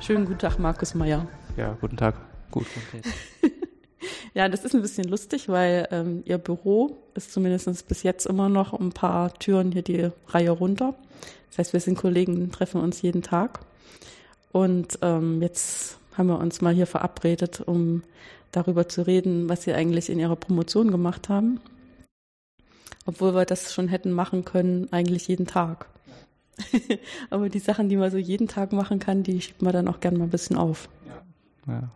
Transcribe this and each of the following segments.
Schönen guten Tag, Markus Meyer. Ja, guten Tag. Gut, ja, das ist ein bisschen lustig, weil ähm, Ihr Büro ist zumindest bis jetzt immer noch ein paar Türen hier die Reihe runter. Das heißt, wir sind Kollegen, treffen uns jeden Tag. Und ähm, jetzt haben wir uns mal hier verabredet, um darüber zu reden, was Sie eigentlich in Ihrer Promotion gemacht haben. Obwohl wir das schon hätten machen können, eigentlich jeden Tag. Aber die Sachen, die man so jeden Tag machen kann, die schiebt man dann auch gerne mal ein bisschen auf. Ja. ja.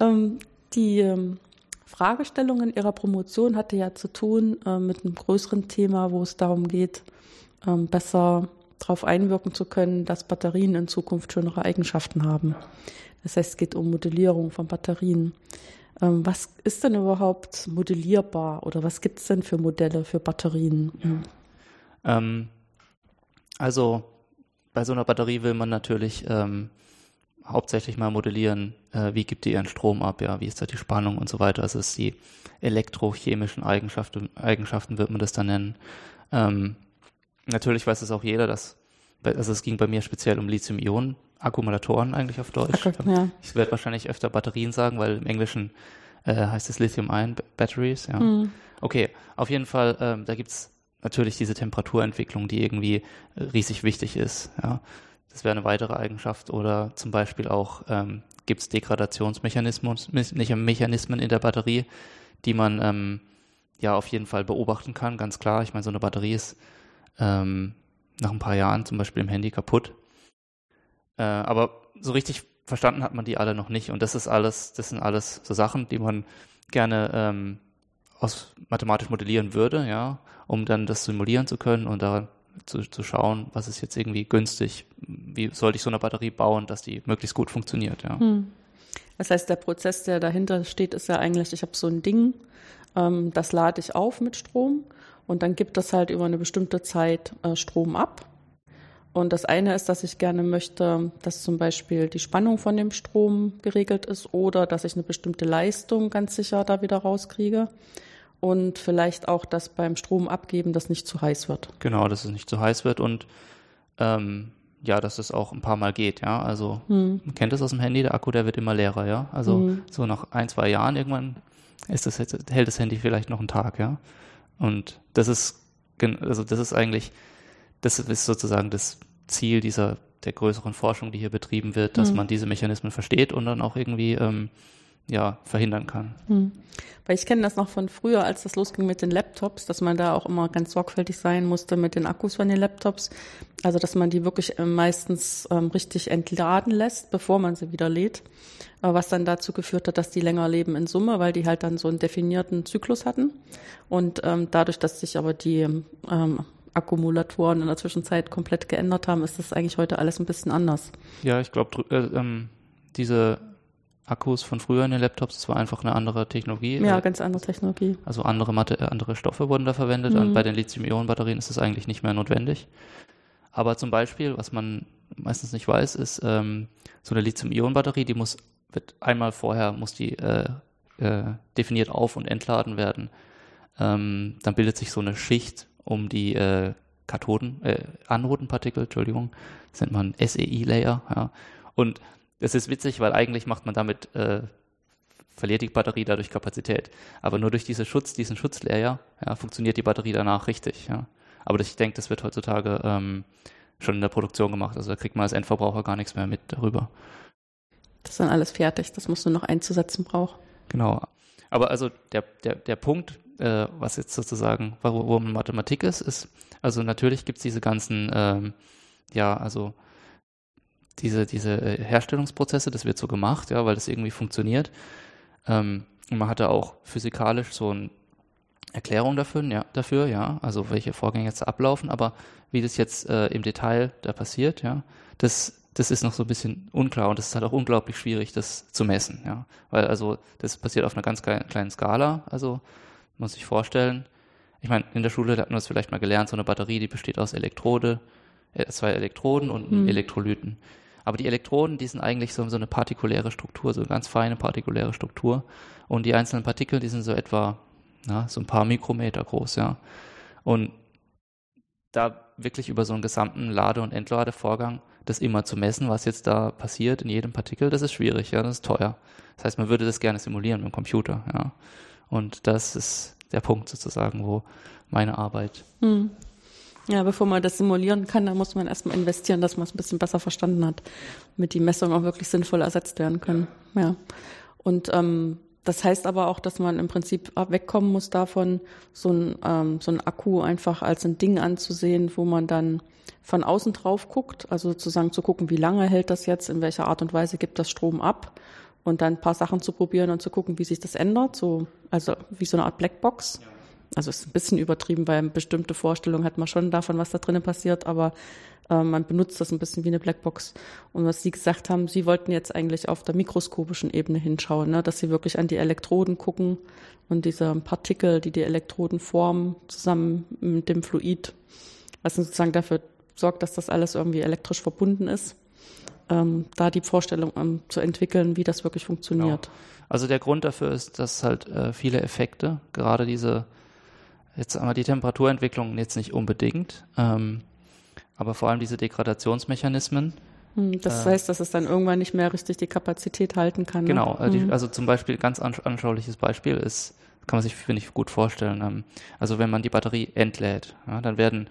ähm, die ähm, Fragestellung in Ihrer Promotion hatte ja zu tun äh, mit einem größeren Thema, wo es darum geht, ähm, besser darauf einwirken zu können, dass Batterien in Zukunft schönere Eigenschaften haben. Das heißt, es geht um Modellierung von Batterien. Ähm, was ist denn überhaupt modellierbar oder was gibt es denn für Modelle für Batterien? Ja. Ähm, also bei so einer Batterie will man natürlich ähm, hauptsächlich mal modellieren, äh, wie gibt die ihren Strom ab, ja, wie ist da die Spannung und so weiter. Also es ist die elektrochemischen Eigenschaften, Eigenschaften wird man das dann nennen. Ähm, natürlich weiß es auch jeder, dass, also es ging bei mir speziell um Lithium-Ionen, Akkumulatoren eigentlich auf Deutsch. Akku, ja. Ich werde wahrscheinlich öfter Batterien sagen, weil im Englischen äh, heißt es Lithium-Ion-Batteries, ja. Mhm. Okay, auf jeden Fall, ähm, da gibt's natürlich diese Temperaturentwicklung, die irgendwie äh, riesig wichtig ist. Ja. Das wäre eine weitere Eigenschaft. Oder zum Beispiel auch ähm, gibt es Degradationsmechanismen in der Batterie, die man ähm, ja auf jeden Fall beobachten kann, ganz klar. Ich meine, so eine Batterie ist ähm, nach ein paar Jahren zum Beispiel im Handy kaputt. Äh, aber so richtig verstanden hat man die alle noch nicht. Und das ist alles, das sind alles so Sachen, die man gerne ähm, aus mathematisch modellieren würde, ja, um dann das simulieren zu können und da zu, zu schauen, was ist jetzt irgendwie günstig, wie sollte ich so eine Batterie bauen, dass die möglichst gut funktioniert, ja. Hm. Das heißt, der Prozess, der dahinter steht, ist ja eigentlich, ich habe so ein Ding, ähm, das lade ich auf mit Strom und dann gibt es halt über eine bestimmte Zeit äh, Strom ab. Und das eine ist, dass ich gerne möchte, dass zum Beispiel die Spannung von dem Strom geregelt ist oder dass ich eine bestimmte Leistung ganz sicher da wieder rauskriege und vielleicht auch, dass beim Strom abgeben das nicht zu heiß wird. Genau, dass es nicht zu heiß wird und ähm, ja, dass es auch ein paar Mal geht, ja. Also hm. man kennt das aus dem Handy, der Akku, der wird immer leerer, ja. Also hm. so nach ein, zwei Jahren irgendwann ist das, hält das Handy vielleicht noch einen Tag, ja. Und das ist, also das ist eigentlich, das ist sozusagen das Ziel dieser der größeren Forschung, die hier betrieben wird, dass hm. man diese Mechanismen versteht und dann auch irgendwie ähm, ja, verhindern kann. Hm. Weil ich kenne das noch von früher, als das losging mit den Laptops, dass man da auch immer ganz sorgfältig sein musste mit den Akkus von den Laptops. Also dass man die wirklich äh, meistens ähm, richtig entladen lässt, bevor man sie wieder lädt. Äh, was dann dazu geführt hat, dass die länger leben in Summe, weil die halt dann so einen definierten Zyklus hatten. Und ähm, dadurch, dass sich aber die ähm, Akkumulatoren in der Zwischenzeit komplett geändert haben, ist das eigentlich heute alles ein bisschen anders. Ja, ich glaube, äh, ähm, diese Akkus von früher in den Laptops, das war einfach eine andere Technologie. Ja, ganz andere Technologie. Also andere, Matte, äh, andere Stoffe wurden da verwendet mhm. und bei den Lithium-Ionen-Batterien ist das eigentlich nicht mehr notwendig. Aber zum Beispiel, was man meistens nicht weiß, ist, ähm, so eine Lithium-Ionen-Batterie, die muss, wird einmal vorher, muss die äh, äh, definiert auf- und entladen werden. Ähm, dann bildet sich so eine Schicht um die äh, Kathoden, äh, Anodenpartikel, Entschuldigung, das nennt man SEI-Layer, ja. Und es ist witzig, weil eigentlich macht man damit, äh, verliert die Batterie dadurch Kapazität. Aber nur durch diese Schutz, diesen Schutzlayer ja, funktioniert die Batterie danach richtig. Ja. Aber ich denke, das wird heutzutage ähm, schon in der Produktion gemacht. Also da kriegt man als Endverbraucher gar nichts mehr mit darüber. Das ist dann alles fertig, das musst du noch einzusetzen brauchen. Genau. Aber also der, der, der Punkt, äh, was jetzt sozusagen, warum Mathematik ist, ist, also natürlich gibt es diese ganzen, ähm, ja, also diese, diese äh, Herstellungsprozesse, das wird so gemacht, ja, weil das irgendwie funktioniert. Ähm, und man hatte auch physikalisch so eine Erklärung dafür, ja, dafür, ja, also welche Vorgänge jetzt ablaufen, aber wie das jetzt äh, im Detail da passiert, ja, das, das ist noch so ein bisschen unklar und es ist halt auch unglaublich schwierig, das zu messen, ja, weil also das passiert auf einer ganz kleinen Skala, also muss sich vorstellen, ich meine, in der Schule hat man das vielleicht mal gelernt, so eine Batterie, die besteht aus Elektrode, äh, zwei Elektroden und hm. Elektrolyten. Aber die Elektroden, die sind eigentlich so, so eine partikuläre Struktur, so eine ganz feine partikuläre Struktur. Und die einzelnen Partikel, die sind so etwa, na, so ein paar Mikrometer groß, ja. Und da wirklich über so einen gesamten Lade- und Entladevorgang, das immer zu messen, was jetzt da passiert in jedem Partikel, das ist schwierig, ja, das ist teuer. Das heißt, man würde das gerne simulieren mit dem Computer, ja. Und das ist der Punkt sozusagen, wo meine Arbeit. Hm. Ja, bevor man das simulieren kann, da muss man erstmal investieren, dass man es ein bisschen besser verstanden hat, damit die Messungen auch wirklich sinnvoll ersetzt werden können. Ja. Und ähm, das heißt aber auch, dass man im Prinzip wegkommen muss davon, so ein, ähm, so ein Akku einfach als ein Ding anzusehen, wo man dann von außen drauf guckt, also sozusagen zu gucken, wie lange hält das jetzt, in welcher Art und Weise gibt das Strom ab und dann ein paar Sachen zu probieren und zu gucken, wie sich das ändert, so, also wie so eine Art Blackbox. Also ist ein bisschen übertrieben, weil bestimmte Vorstellung hat man schon davon, was da drinnen passiert, aber äh, man benutzt das ein bisschen wie eine Blackbox. Und was Sie gesagt haben, Sie wollten jetzt eigentlich auf der mikroskopischen Ebene hinschauen, ne? dass Sie wirklich an die Elektroden gucken und diese Partikel, die die Elektroden formen, zusammen mit dem Fluid, was sozusagen dafür sorgt, dass das alles irgendwie elektrisch verbunden ist ähm, da die Vorstellung ähm, zu entwickeln, wie das wirklich funktioniert. Genau. Also der Grund dafür ist, dass halt äh, viele Effekte, gerade diese, jetzt einmal die Temperaturentwicklung jetzt nicht unbedingt, ähm, aber vor allem diese Degradationsmechanismen. Hm, das äh, heißt, dass es dann irgendwann nicht mehr richtig die Kapazität halten kann. Ne? Genau, ne? die, also zum Beispiel ganz anschauliches Beispiel ist, kann man sich, finde ich, gut vorstellen. Ähm, also wenn man die Batterie entlädt, ja, dann werden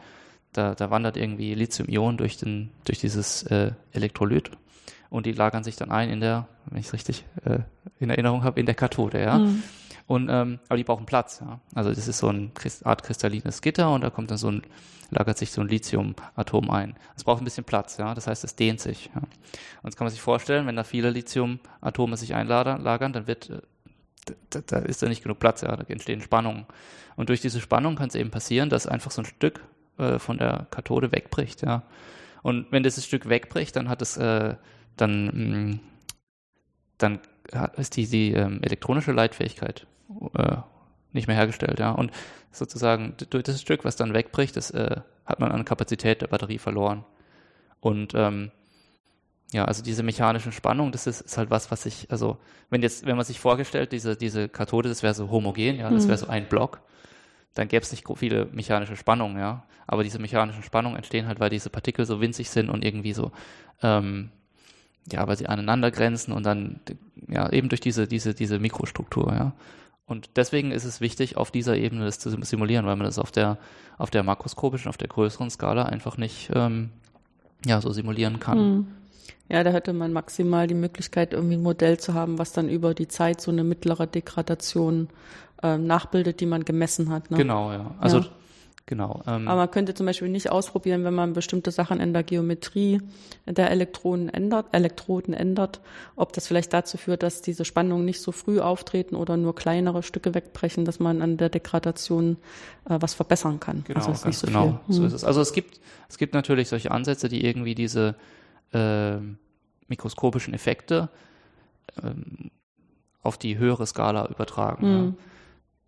da, da wandert irgendwie Lithium-Ionen durch, durch dieses äh, Elektrolyt und die lagern sich dann ein in der, wenn ich es richtig äh, in Erinnerung habe, in der Kathode, ja. Mhm. Und ähm, aber die brauchen Platz, ja. Also das ist so eine Art kristallines Gitter und da kommt dann so ein, lagert sich so ein Lithium-Atom ein. Es braucht ein bisschen Platz, ja. Das heißt, es dehnt sich. Ja. Und jetzt kann man sich vorstellen, wenn da viele Lithium-Atome sich einlagern, dann wird äh, da, da ist da nicht genug Platz, ja, da entstehen Spannungen. Und durch diese Spannung kann es eben passieren, dass einfach so ein Stück äh, von der Kathode wegbricht, ja. Und wenn dieses Stück wegbricht, dann hat es, äh, dann, mh, mm, dann ist die, die ähm, elektronische Leitfähigkeit äh, nicht mehr hergestellt, ja. Und sozusagen durch das Stück, was dann wegbricht, das äh, hat man an Kapazität der Batterie verloren. Und ähm, ja, also diese mechanischen Spannungen, das ist, ist halt was, was ich, also wenn jetzt, wenn man sich vorgestellt, diese, diese Kathode, das wäre so homogen, ja, das wäre mhm. so ein Block dann gäbe es nicht viele mechanische Spannungen, ja. Aber diese mechanischen Spannungen entstehen halt, weil diese Partikel so winzig sind und irgendwie so, ähm, ja, weil sie aneinander grenzen und dann, ja, eben durch diese, diese, diese Mikrostruktur, ja. Und deswegen ist es wichtig, auf dieser Ebene das zu simulieren, weil man das auf der, auf der makroskopischen, auf der größeren Skala einfach nicht, ähm, ja, so simulieren kann. Hm. Ja, da hätte man maximal die Möglichkeit, irgendwie ein Modell zu haben, was dann über die Zeit so eine mittlere Degradation äh, nachbildet, die man gemessen hat. Ne? Genau, ja. Also ja. Genau. Ähm, Aber man könnte zum Beispiel nicht ausprobieren, wenn man bestimmte Sachen in der Geometrie der Elektronen ändert, Elektroden ändert, ob das vielleicht dazu führt, dass diese Spannungen nicht so früh auftreten oder nur kleinere Stücke wegbrechen, dass man an der Degradation äh, was verbessern kann. Genau, also nicht so genau. Viel. So hm. ist es. Also es gibt es gibt natürlich solche Ansätze, die irgendwie diese äh, mikroskopischen Effekte ähm, auf die höhere Skala übertragen. Mhm. Ja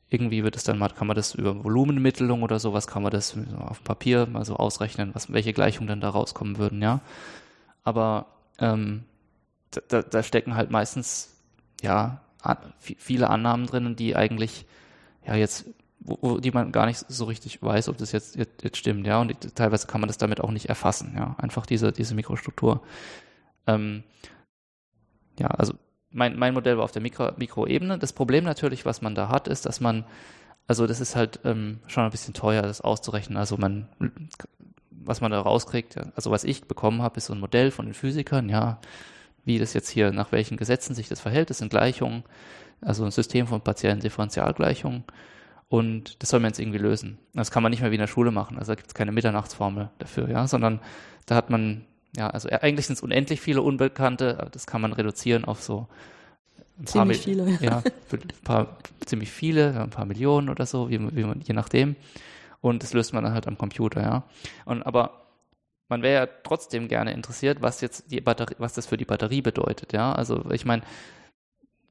irgendwie wird es dann mal, kann man das über Volumenmittelung oder sowas, kann man das auf Papier mal so ausrechnen, was, welche Gleichungen dann da rauskommen würden, ja. Aber ähm, da, da stecken halt meistens ja viele Annahmen drin, die eigentlich ja jetzt, wo, wo, die man gar nicht so richtig weiß, ob das jetzt, jetzt, jetzt stimmt, ja. Und teilweise kann man das damit auch nicht erfassen, ja. Einfach diese, diese Mikrostruktur. Ähm, ja, also mein, mein Modell war auf der Mikro, Mikroebene. Das Problem natürlich, was man da hat, ist, dass man, also das ist halt ähm, schon ein bisschen teuer, das auszurechnen. Also man, was man da rauskriegt, also was ich bekommen habe, ist so ein Modell von den Physikern, ja, wie das jetzt hier, nach welchen Gesetzen sich das verhält. Das sind Gleichungen, also ein System von partiellen Differentialgleichungen. Und das soll man jetzt irgendwie lösen. Das kann man nicht mehr wie in der Schule machen. Also da gibt es keine Mitternachtsformel dafür, ja, sondern da hat man ja, also äh, eigentlich sind es unendlich viele Unbekannte, das kann man reduzieren auf so ein ziemlich paar viele. Ja, ein paar, ziemlich viele, ein paar Millionen oder so, wie, wie man, je nachdem. Und das löst man dann halt am Computer, ja. Und aber man wäre ja trotzdem gerne interessiert, was jetzt die Batterie, was das für die Batterie bedeutet, ja. Also ich meine,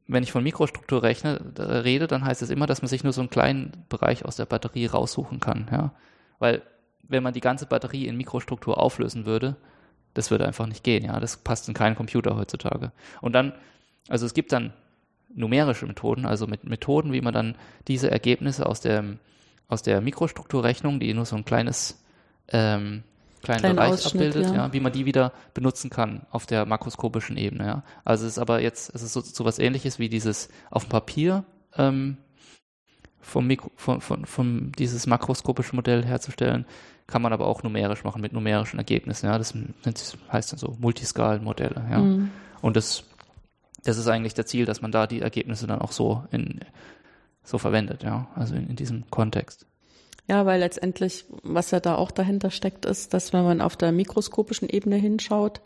wenn ich von Mikrostruktur rechne, rede, dann heißt es immer, dass man sich nur so einen kleinen Bereich aus der Batterie raussuchen kann, ja. Weil wenn man die ganze Batterie in Mikrostruktur auflösen würde, das würde einfach nicht gehen, ja. Das passt in keinen Computer heutzutage. Und dann, also es gibt dann numerische Methoden, also mit Methoden, wie man dann diese Ergebnisse aus der, aus der Mikrostrukturrechnung, die nur so ein kleines, ähm, kleinen, Kleinen Bereich Ausschnitt, abbildet, ja. ja. wie man die wieder benutzen kann auf der makroskopischen Ebene. Ja. Also es ist aber jetzt, es ist so, so was ähnliches wie dieses auf dem Papier ähm, vom Mikro, von, von, von dieses makroskopische Modell herzustellen, kann man aber auch numerisch machen mit numerischen Ergebnissen. Ja. Das heißt dann so Multiskalenmodelle. Ja. Mhm. Und das, das ist eigentlich der Ziel, dass man da die Ergebnisse dann auch so in so verwendet, ja, also in, in diesem Kontext. Ja, weil letztendlich, was ja da auch dahinter steckt, ist, dass wenn man auf der mikroskopischen Ebene hinschaut,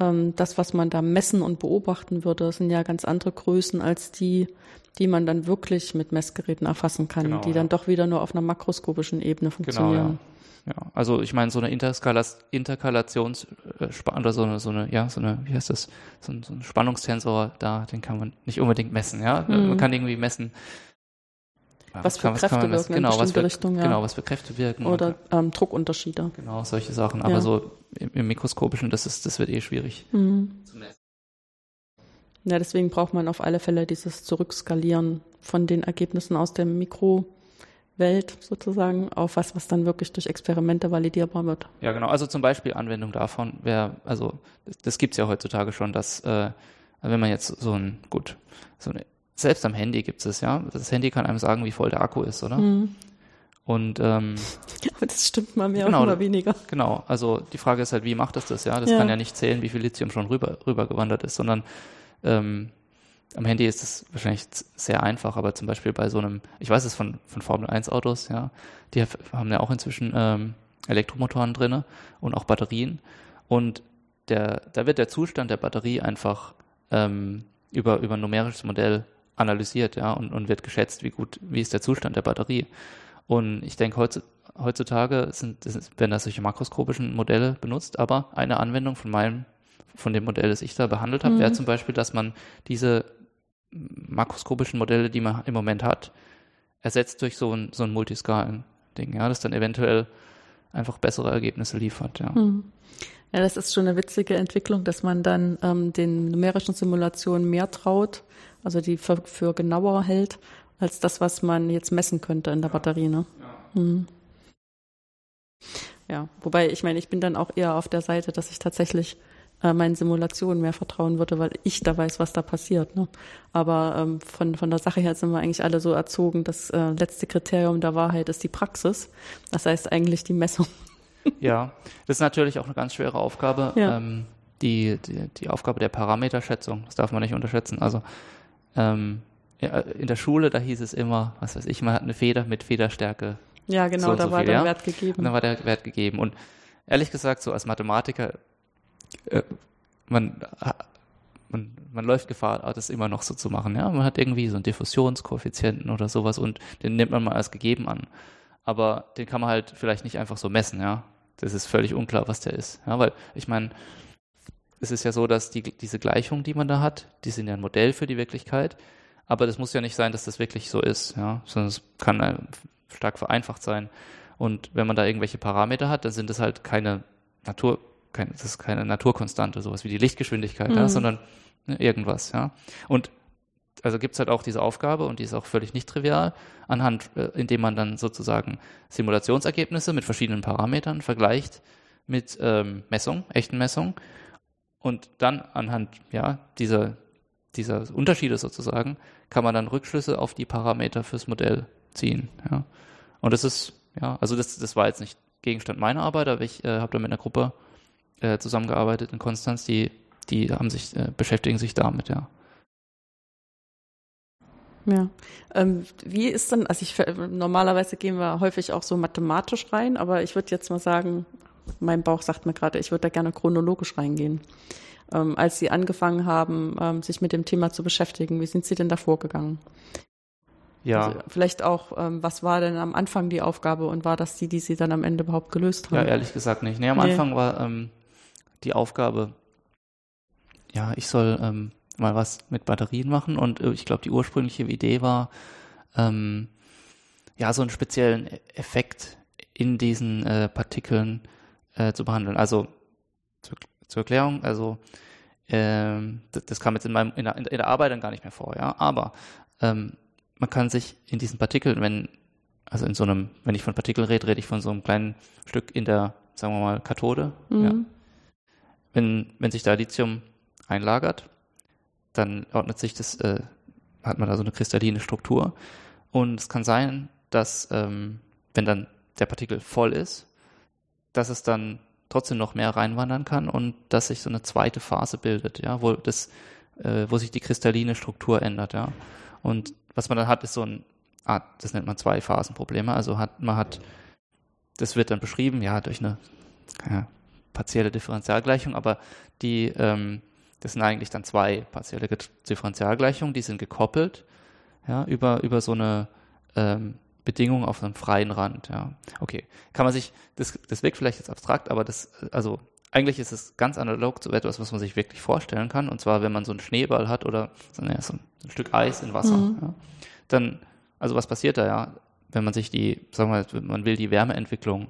ähm, das, was man da messen und beobachten würde, sind ja ganz andere Größen als die, die man dann wirklich mit Messgeräten erfassen kann, Genau, die ja. dann doch wieder nur auf einer makroskopischen Ebene Genau, funktionieren. ja. Ja. Also ich meine, so eine Interkalations äh, oder so eine, so eine, ja, so eine, wie heißt das, so ein, so ein Spannungstensor, da, den kann man nicht unbedingt messen, ja. Mhm. Man kann irgendwie messen. Was für kann- Kräfte wirken in genau, was bestimmte für, Richtung, ja. Genau, was für Kräfte wirken. Oder ähm, Druckunterschiede. Genau, solche Sachen. Aber Ja. so im, im Mikroskopischen, das ist, das wird eh schwierig Mhm. zu messen. Ja, deswegen braucht man auf alle Fälle dieses Zurückskalieren von den Ergebnissen aus der Mikrowelt sozusagen auf was, was dann wirklich durch Experimente validierbar wird. Ja, genau. Also zum Beispiel Anwendung davon wäre, also das, das gibt's ja heutzutage schon, dass äh, wenn man jetzt so ein, gut, so eine, selbst am Handy gibt es ja, das Handy kann einem sagen, wie voll der Akku ist, oder? Mhm. Und ähm, Aber das stimmt mal mehr Genau. oder weniger. genau, also die Frage ist halt, wie macht es das, ja? Das Ja. kann ja nicht zählen, wie viel Lithium schon rüber rübergewandert ist, sondern ähm, am Handy ist es wahrscheinlich sehr einfach, aber zum Beispiel bei so einem, ich weiß es von, von Formel 1 Autos, ja, die haben ja auch inzwischen ähm, Elektromotoren drinne und auch Batterien. Und der, da wird der Zustand der Batterie einfach ähm, über, über ein numerisches Modell analysiert, ja, und, und wird geschätzt, wie gut, wie ist der Zustand der Batterie. Und ich denke, heutzu- heutzutage sind, werden da solche makroskopischen Modelle benutzt, aber eine Anwendung von meinem, von dem Modell, das ich da behandelt habe, Mhm. wäre zum Beispiel, dass man diese makroskopischen Modelle, die man im Moment hat, ersetzt durch so ein, so ein Multiskalen-Ding, ja, das dann eventuell einfach bessere Ergebnisse liefert, ja. Mhm. Ja, das ist schon eine witzige Entwicklung, dass man dann ähm, den numerischen Simulationen mehr traut, also die für, für genauer hält, als das, was man jetzt messen könnte in der Batterie. Ne? Mhm. Ja, wobei ich meine, ich bin dann auch eher auf der Seite, dass ich tatsächlich äh, meinen Simulationen mehr vertrauen würde, weil ich da weiß, was da passiert. Ne? Aber ähm, von, von der Sache her sind wir eigentlich alle so erzogen, das äh, letzte Kriterium der Wahrheit ist die Praxis. Das heißt eigentlich die Messung. Ja, das ist natürlich auch eine ganz schwere Aufgabe. Ja. Ähm, die, die, die Aufgabe der Parameterschätzung, das darf man nicht unterschätzen. Also ähm, in der Schule, da hieß es immer, was weiß ich, man hat eine Feder mit Federstärke Ja, genau, So da so war viel, der ja. Wert gegeben. und dann war der Wert gegeben. Und ehrlich gesagt, so als Mathematiker, äh, man, man, man läuft Gefahr, das immer noch so zu machen. Ja, man hat irgendwie so einen Diffusionskoeffizienten oder sowas und den nimmt man mal als gegeben an. Aber den kann man halt vielleicht nicht einfach so messen, ja. Das ist völlig unklar, was der ist. Ja, weil ich meine, es ist ja so, dass die, diese Gleichungen, die man da hat, die sind ja ein Modell für die Wirklichkeit. Aber das muss ja nicht sein, dass das wirklich so ist, ja. Sondern es kann äh, stark vereinfacht sein. Und wenn man da irgendwelche Parameter hat, dann sind das halt keine Natur, kein, das ist keine Naturkonstante, sowas wie die Lichtgeschwindigkeit, ja, Mhm. sondern ne, irgendwas, ja. Und also gibt's halt auch diese Aufgabe und die ist auch völlig nicht trivial, anhand, äh, indem man dann sozusagen Simulationsergebnisse mit verschiedenen Parametern vergleicht mit ähm, Messung, echten Messungen und dann anhand ja, dieser, dieser Unterschiede sozusagen kann man dann Rückschlüsse auf die Parameter fürs Modell ziehen. Ja. Und das ist, ja, also das, das war jetzt nicht Gegenstand meiner Arbeit, aber ich äh, habe da mit einer Gruppe äh, zusammengearbeitet in Konstanz, die, die haben sich, äh, beschäftigen sich damit, ja. Ja. Ähm, wie ist denn, also ich normalerweise gehen wir häufig auch so mathematisch rein, aber ich würde jetzt mal sagen, mein Bauch sagt mir gerade, ich würde da gerne chronologisch reingehen. Ähm, als Sie angefangen haben, ähm, sich mit dem Thema zu beschäftigen, wie sind Sie denn da vorgegangen? Ja, Also vielleicht auch, ähm, was war denn am Anfang die Aufgabe und war das die, die Sie dann am Ende überhaupt gelöst haben? ja, ehrlich gesagt nicht. Nee, am Nee. Anfang war ähm, die Aufgabe, ja, ich soll ähm, mal was mit Batterien machen und äh, ich glaube, die ursprüngliche Idee war, ähm, ja, so einen speziellen E- Effekt in diesen äh, Partikeln äh, zu behandeln. Also zur, zur Erklärung, also ähm, das, das kam jetzt in, meinem, in, der, in der Arbeit dann gar nicht mehr vor, ja, aber ähm, man kann sich in diesen Partikeln, wenn, also in so einem, wenn ich von Partikeln rede, rede ich von so einem kleinen Stück in der sagen wir mal, Kathode. Mhm. Ja. Wenn, wenn sich da Lithium einlagert, dann ordnet sich das, äh, hat man da so eine kristalline Struktur. Und es kann sein, dass, ähm, wenn dann der Partikel voll ist, dass es dann trotzdem noch mehr reinwandern kann und dass sich so eine zweite Phase bildet, ja, wo das, äh, wo sich die kristalline Struktur ändert, ja. Und was man dann hat, ist so ein Art, das nennt man zwei Phasenprobleme. Also hat, man hat, das wird dann beschrieben, ja, durch eine ja, partielle Differentialgleichung, aber die, ähm, das sind eigentlich dann zwei partielle Differentialgleichungen, die sind gekoppelt, ja, über, über so eine ähm, Bedingung auf einem freien Rand, ja. Okay. Kann man sich, das, das wirkt vielleicht jetzt abstrakt, aber das, also eigentlich ist es ganz analog zu etwas, was man sich wirklich vorstellen kann. Und zwar, wenn man so einen Schneeball hat oder so, ja, so ein Stück Eis in Wasser, Mhm. ja, dann, also was passiert da, ja, wenn man sich die, sagen wir mal, man will die Wärmeentwicklung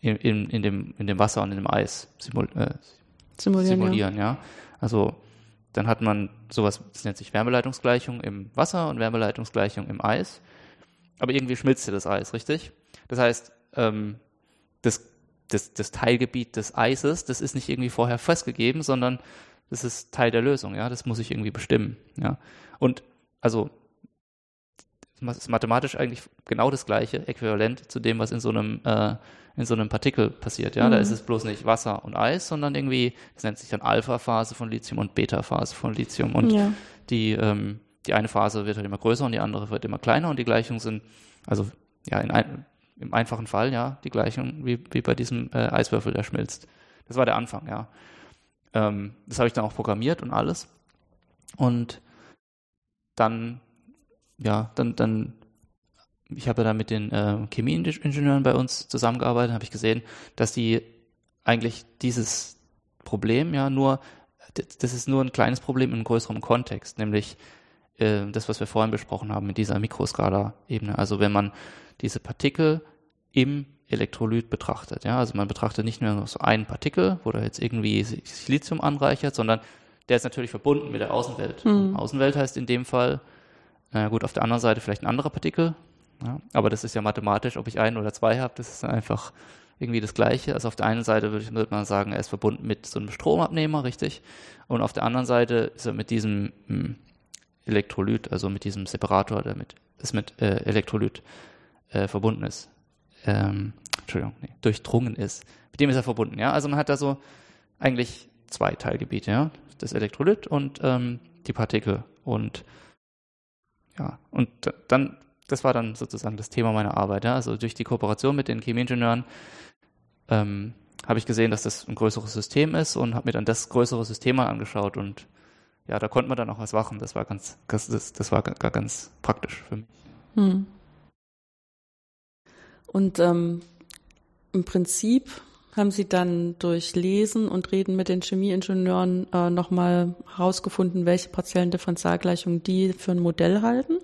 in, in, in, dem, in dem Wasser und in dem Eis simul, äh, Simulieren, simulieren, ja. Also dann hat man sowas, das nennt sich Wärmeleitungsgleichung im Wasser und Wärmeleitungsgleichung im Eis. Aber irgendwie schmilzt ja das Eis, richtig? Das heißt, ähm, das, das, das Teilgebiet des Eises, das ist nicht irgendwie vorher festgegeben, sondern das ist Teil der Lösung, ja. Das muss ich irgendwie bestimmen, ja. Und also ist mathematisch eigentlich genau das gleiche, äquivalent zu dem, was in so einem äh, in so einem Partikel passiert. Ja, da Mhm. ist es bloß nicht Wasser und Eis, sondern irgendwie, das nennt sich dann Alpha-Phase von Lithium und Beta-Phase von Lithium. Und ja. die, ähm, die eine Phase wird halt immer größer und die andere wird immer kleiner und die Gleichungen sind, also ja, in ein, im einfachen Fall, ja, die Gleichung wie, wie bei diesem äh, Eiswürfel, der schmilzt. Das war der Anfang, ja. Ähm, das habe ich dann auch programmiert und alles. Und dann, ja, dann, dann ich habe da mit den äh, Chemieingenieuren bei uns zusammengearbeitet, habe ich gesehen, dass die eigentlich dieses Problem ja nur, das ist nur ein kleines Problem in einem größeren Kontext, nämlich äh, das, was wir vorhin besprochen haben mit dieser Mikroskala-Ebene. Also wenn man diese Partikel im Elektrolyt betrachtet, ja, also man betrachtet nicht nur so einen Partikel, wo da jetzt irgendwie Silizium anreichert, sondern der ist natürlich verbunden mit der Außenwelt. Mhm. Außenwelt heißt in dem Fall, na gut, auf der anderen Seite vielleicht ein anderer Partikel, ja, aber das ist ja mathematisch, ob ich einen oder zwei habe, das ist einfach irgendwie das Gleiche. Also auf der einen Seite würde, ich, würde man sagen, er ist verbunden mit so einem Stromabnehmer, richtig? Und auf der anderen Seite ist er mit diesem hm, Elektrolyt, also mit diesem Separator, der mit, das mit äh, Elektrolyt äh, verbunden ist. Ähm, Entschuldigung, nee, durchdrungen ist. Mit dem ist er verbunden, ja. Also man hat da so eigentlich zwei Teilgebiete, ja. Das Elektrolyt und ähm, die Partikel. Und ja, und dann das war dann sozusagen das Thema meiner Arbeit. Ja? Also durch die Kooperation mit den Chemieingenieuren ähm, habe ich gesehen, dass das ein größeres System ist und habe mir dann das größere System mal angeschaut und ja, da konnte man dann auch was machen. Das war ganz, das, das war gar ganz praktisch für mich. Hm. Und ähm, im Prinzip haben Sie dann durch Lesen und Reden mit den Chemieingenieuren äh, nochmal herausgefunden, welche partiellen Differentialgleichungen die für ein Modell halten?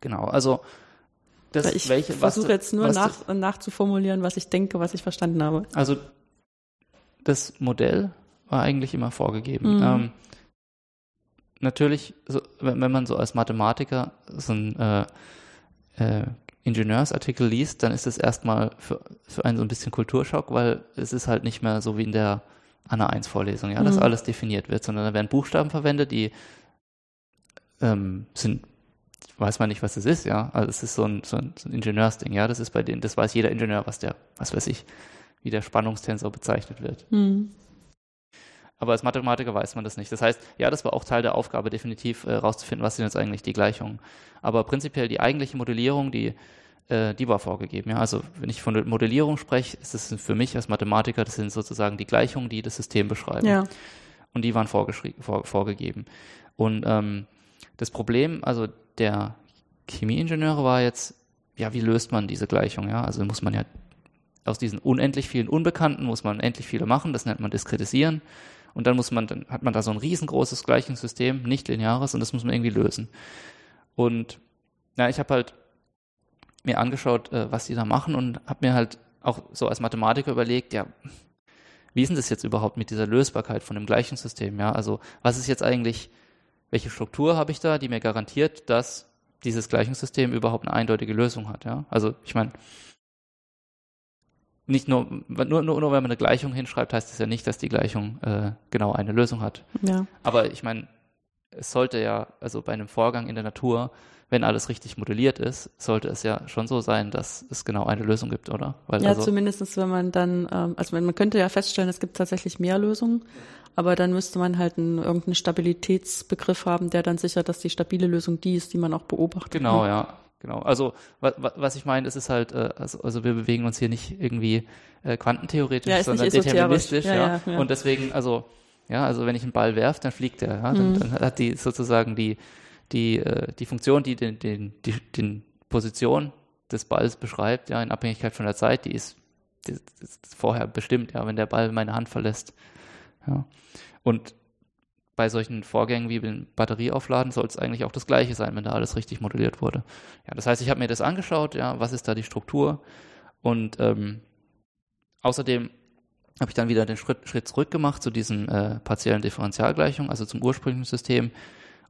Genau, also das, ich versuche jetzt nur nach, nachzuformulieren, was ich denke, was ich verstanden habe. Also das Modell war eigentlich immer vorgegeben. Mhm. Ähm, natürlich, so, wenn, wenn man so als Mathematiker so einen äh, äh, Ingenieursartikel liest, dann ist es erstmal für, für einen so ein bisschen Kulturschock, weil es ist halt nicht mehr so wie in der Anna 1 Vorlesung, ja, dass Mhm. alles definiert wird, sondern da werden Buchstaben verwendet, die ähm, sind weiß man nicht, was das ist, ja. Also es ist so ein, so ein, so ein Ingenieursding, ja. Das ist bei denen, das weiß jeder Ingenieur, was der, was weiß ich, wie der Spannungstensor bezeichnet wird. Hm. Aber als Mathematiker weiß man das nicht. Das heißt, ja, das war auch Teil der Aufgabe, definitiv äh, rauszufinden, was sind jetzt eigentlich die Gleichungen. Aber prinzipiell die eigentliche Modellierung, die, äh, die war vorgegeben. Ja? Also wenn ich von der Modellierung spreche, ist es für mich als Mathematiker, das sind sozusagen die Gleichungen, die das System beschreiben. Ja. Und die waren vor, vorgegeben. Und ähm, das Problem, also der Chemieingenieure war jetzt, ja, wie löst man diese Gleichung? Ja, also muss man ja aus diesen unendlich vielen Unbekannten muss man endlich viele machen. Das nennt man diskretisieren. Und dann muss man, dann hat man da so ein riesengroßes Gleichungssystem, nicht lineares, und das muss man irgendwie lösen. Und ja, ich habe halt mir angeschaut, äh, was die da machen und habe mir halt auch so als Mathematiker überlegt, ja, wie ist denn das jetzt überhaupt mit dieser Lösbarkeit von dem Gleichungssystem? Ja, also was ist jetzt eigentlich welche Struktur habe ich da, die mir garantiert, dass dieses Gleichungssystem überhaupt eine eindeutige Lösung hat. Ja? Also ich meine, nicht nur, nur, nur, nur wenn man eine Gleichung hinschreibt, heißt es ja nicht, dass die Gleichung äh, genau eine Lösung hat. Ja. Aber ich meine, es sollte ja, also bei einem Vorgang in der Natur, wenn alles richtig modelliert ist, sollte es ja schon so sein, dass es genau eine Lösung gibt, oder? Weil ja, also, zumindest wenn man dann, ähm, also man könnte ja feststellen, es gibt tatsächlich mehr Lösungen, aber dann müsste man halt einen, irgendeinen Stabilitätsbegriff haben, der dann sichert, dass die stabile Lösung die ist, die man auch beobachtet. Genau, ne? ja. Genau. Also was, was ich meine, ist es halt, äh, also, also wir bewegen uns hier nicht irgendwie äh, quantentheoretisch, ja, sondern deterministisch, ja, ja. ja, Und deswegen, also ja, also wenn ich einen Ball werfe, dann fliegt er. Ja? Dann, mhm. dann hat die sozusagen die die, äh, die Funktion, die den, den, die den Position des Balls beschreibt, ja, in Abhängigkeit von der Zeit, die ist, die ist vorher bestimmt, ja, wenn der Ball meine Hand verlässt. Ja. Und bei solchen Vorgängen wie beim Batterieaufladen soll es eigentlich auch das Gleiche sein, wenn da alles richtig modelliert wurde. Ja, das heißt, ich habe mir das angeschaut, ja, was ist da die Struktur und ähm, außerdem habe ich dann wieder den Schritt, Schritt zurück gemacht zu diesem äh, partiellen Differentialgleichung, also zum ursprünglichen System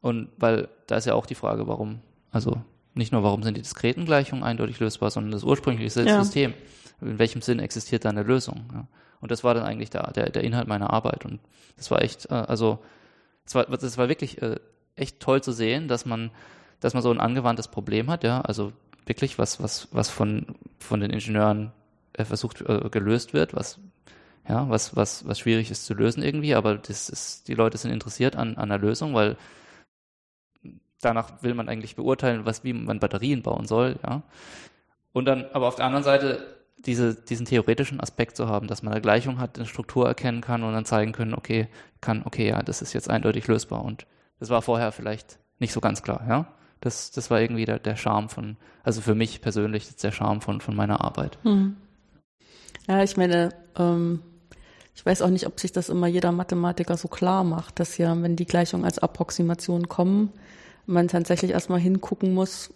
und weil da ist ja auch die Frage, warum, also nicht nur warum sind die diskreten Gleichungen eindeutig lösbar, sondern das ursprüngliche ja. System. In welchem Sinn existiert da eine Lösung? Ja. Und das war dann eigentlich der, der, der Inhalt meiner Arbeit. Und das war echt, äh, also es war, das war wirklich äh, echt toll zu sehen, dass man, dass man so ein angewandtes Problem hat, ja, also wirklich was, was, was von, von den Ingenieuren äh, versucht äh, gelöst wird, was ja, was, was, was schwierig ist zu lösen irgendwie, aber das ist, die Leute sind interessiert an, an der Lösung, weil danach will man eigentlich beurteilen, was, wie man Batterien bauen soll, ja. Und dann, aber auf der anderen Seite, diese, diesen theoretischen Aspekt zu haben, dass man eine Gleichung hat, eine Struktur erkennen kann und dann zeigen können, okay, kann, okay, ja, das ist jetzt eindeutig lösbar. Und das war vorher vielleicht nicht so ganz klar, ja. Das, das war irgendwie der, der Charme von, also für mich persönlich der Charme von, von meiner Arbeit. Hm. Ja, ich meine, ähm, ich weiß auch nicht, ob sich das immer jeder Mathematiker so klar macht, dass ja, wenn die Gleichungen als Approximation kommen, man tatsächlich erstmal hingucken muss,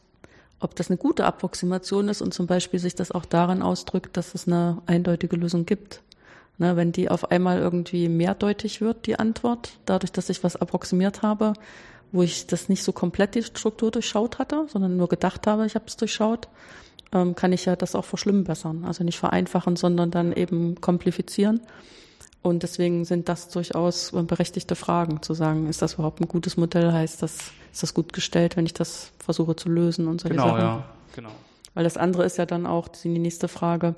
ob das eine gute Approximation ist und zum Beispiel sich das auch darin ausdrückt, dass es eine eindeutige Lösung gibt. Ne, wenn die auf einmal irgendwie mehrdeutig wird, die Antwort, dadurch, dass ich was approximiert habe, wo ich das nicht so komplett die Struktur durchschaut hatte, sondern nur gedacht habe, ich habe es durchschaut, ähm, kann ich ja das auch verschlimmbessern. Also nicht vereinfachen, sondern dann eben komplifizieren. Und deswegen sind das durchaus berechtigte Fragen, zu sagen, ist das überhaupt ein gutes Modell? Heißt das, ist das gut gestellt, wenn ich das versuche zu lösen und solche genau, Sachen? Ja, genau. Weil das andere ist ja dann auch die nächste Frage,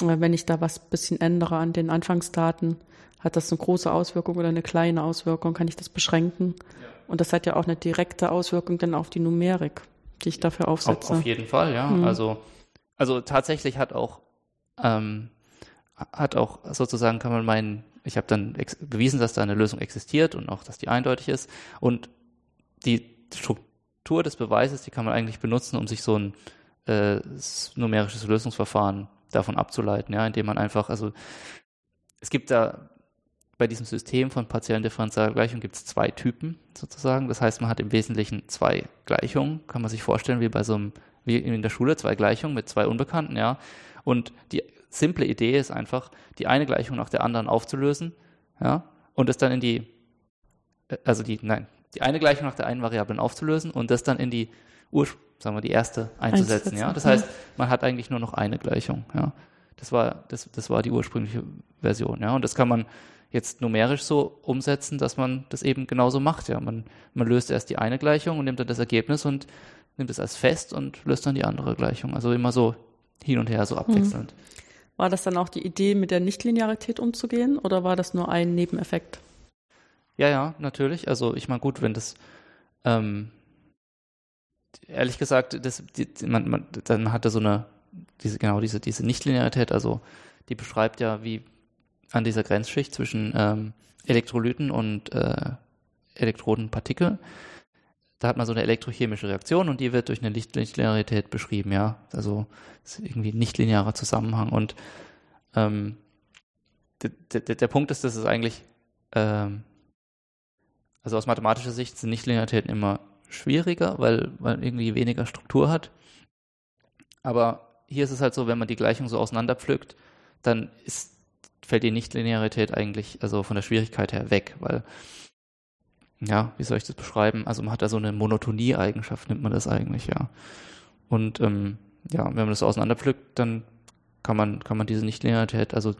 äh, wenn ich da was bisschen ändere an den Anfangsdaten, hat das eine große Auswirkung oder eine kleine Auswirkung? Kann ich das beschränken? Ja. Und das hat ja auch eine direkte Auswirkung dann auf die Numerik, die ich dafür aufsetze. Auf, auf jeden Fall, ja. Mhm. Also, also tatsächlich hat auch ähm, hat auch sozusagen, kann man meinen, ich habe dann bewiesen, dass da eine Lösung existiert und auch, dass die eindeutig ist. Und die Struktur des Beweises, die kann man eigentlich benutzen, um sich so ein äh, numerisches Lösungsverfahren davon abzuleiten, ja, indem man einfach, also es gibt da bei diesem System von partiellen Differentialgleichungen gibt es zwei Typen sozusagen. Das heißt, man hat im Wesentlichen zwei Gleichungen, kann man sich vorstellen, wie bei so einem, wie in der Schule, zwei Gleichungen mit zwei Unbekannten, ja. Und die simple Idee ist einfach, die eine Gleichung nach der anderen aufzulösen, ja, und es dann in die, äh, also die, nein, die eine Gleichung nach der einen Variablen aufzulösen und das dann in die Ur, sagen wir, die erste einzusetzen, einzusetzen. ja. Das heißt, man hat eigentlich nur noch eine Gleichung, ja. Das war, das, das war die ursprüngliche Version, ja. Und das kann man jetzt numerisch so umsetzen, dass man das eben genauso macht, ja. Man, man löst erst die eine Gleichung und nimmt dann das Ergebnis und nimmt es als fest und löst dann die andere Gleichung. Also immer so hin und her, so abwechselnd. Mhm. War das dann auch die Idee, mit der Nichtlinearität umzugehen oder war das nur ein Nebeneffekt? Ja, ja, natürlich. Also ich meine, gut, wenn das ähm, ehrlich gesagt, das, die, man, man, dann hat er so eine, diese, genau, diese, diese Nichtlinearität, also die beschreibt ja, wie an dieser Grenzschicht zwischen ähm, Elektrolyten und äh, Elektrodenpartikeln da hat man so eine elektrochemische Reaktion und die wird durch eine Lichtlinearität beschrieben, ja. Also ist irgendwie ein nichtlinearer Zusammenhang. Und ähm, der, der, der Punkt ist, dass es eigentlich, ähm, also aus mathematischer Sicht sind Nichtlinearitäten immer schwieriger, weil man irgendwie weniger Struktur hat. Aber hier ist es halt so, wenn man die Gleichung so auseinanderpflückt, dann ist, fällt die Nichtlinearität eigentlich also von der Schwierigkeit her weg, weil ja, wie soll ich das beschreiben? Also man hat da so eine Monotonie-Eigenschaft, nimmt man das eigentlich, ja. Und ähm, ja, wenn man das auseinanderpflückt, dann kann man, kann man diese Nichtlinearität, also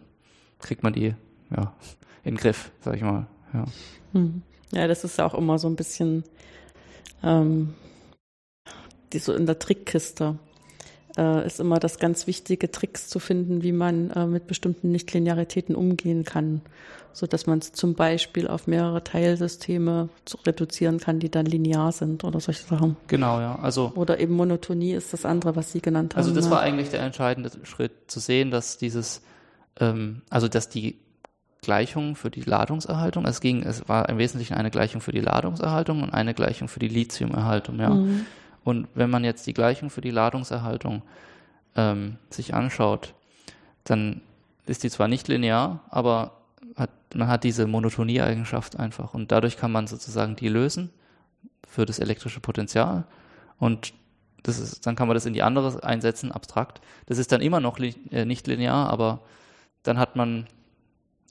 kriegt man die ja, in den Griff, sag ich mal. Ja, hm. ja das ist ja auch immer so ein bisschen ähm, die so in der Trickkiste äh, ist immer das ganz wichtige, Tricks zu finden, wie man äh, mit bestimmten Nichtlinearitäten umgehen kann, so dass man es zum Beispiel auf mehrere Teilsysteme reduzieren kann, die dann linear sind oder solche Sachen. Genau, ja. Also oder eben Monotonie ist das andere, was Sie genannt also haben. Also das war eigentlich der entscheidende Schritt, zu sehen, dass dieses, ähm, also dass die Gleichung für die Ladungserhaltung, es ging, es war im Wesentlichen eine Gleichung für die Ladungserhaltung und eine Gleichung für die Lithiumerhaltung, ja. Mhm. Und wenn man jetzt die Gleichung für die Ladungserhaltung ähm, sich anschaut, dann ist die zwar nicht linear, aber hat, man hat diese Monotonie-Eigenschaft einfach. Und dadurch kann man sozusagen die lösen für das elektrische Potenzial. Und das ist, dann kann man das in die andere einsetzen, abstrakt. Das ist dann immer noch li äh, nicht linear, aber dann hat man,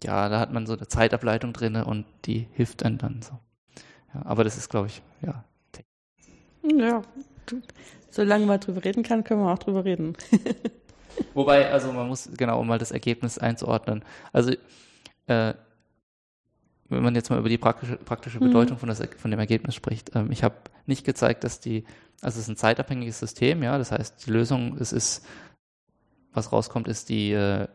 ja, da hat man so eine Zeitableitung drin und die hilft einem dann so. Ja, aber das ist, glaube ich, ja, ja, solange man drüber reden kann, können wir auch drüber reden. Wobei, also man muss, genau, um mal das Ergebnis einzuordnen. Also, äh, wenn man jetzt mal über die praktische, praktische mhm. Bedeutung von, das, von dem Ergebnis spricht, ähm, ich habe nicht gezeigt, dass die, also es ist ein zeitabhängiges System, ja, das heißt, die Lösung, es ist, was rauskommt, ist die äh,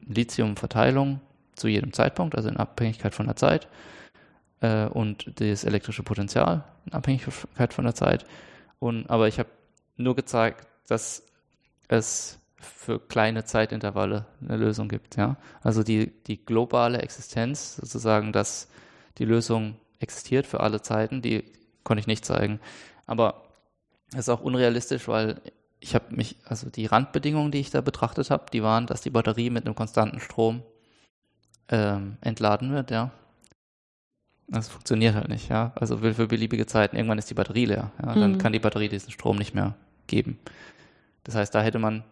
Lithiumverteilung zu jedem Zeitpunkt, also in Abhängigkeit von der Zeit äh, und das elektrische Potenzial in Abhängigkeit von der Zeit. Und, aber ich habe nur gezeigt, dass es für kleine Zeitintervalle eine Lösung gibt. Ja? Also die, die globale Existenz, sozusagen, dass die Lösung existiert für alle Zeiten, die konnte ich nicht zeigen. Aber es ist auch unrealistisch, weil ich habe mich, also die Randbedingungen, die ich da betrachtet habe, die waren, dass die Batterie mit einem konstanten Strom ähm, entladen wird, ja. Das funktioniert halt nicht, ja. Also will für beliebige Zeiten. Irgendwann ist die Batterie leer. Ja? Dann mhm. kann die Batterie diesen Strom nicht mehr geben. Das heißt, da hätte man,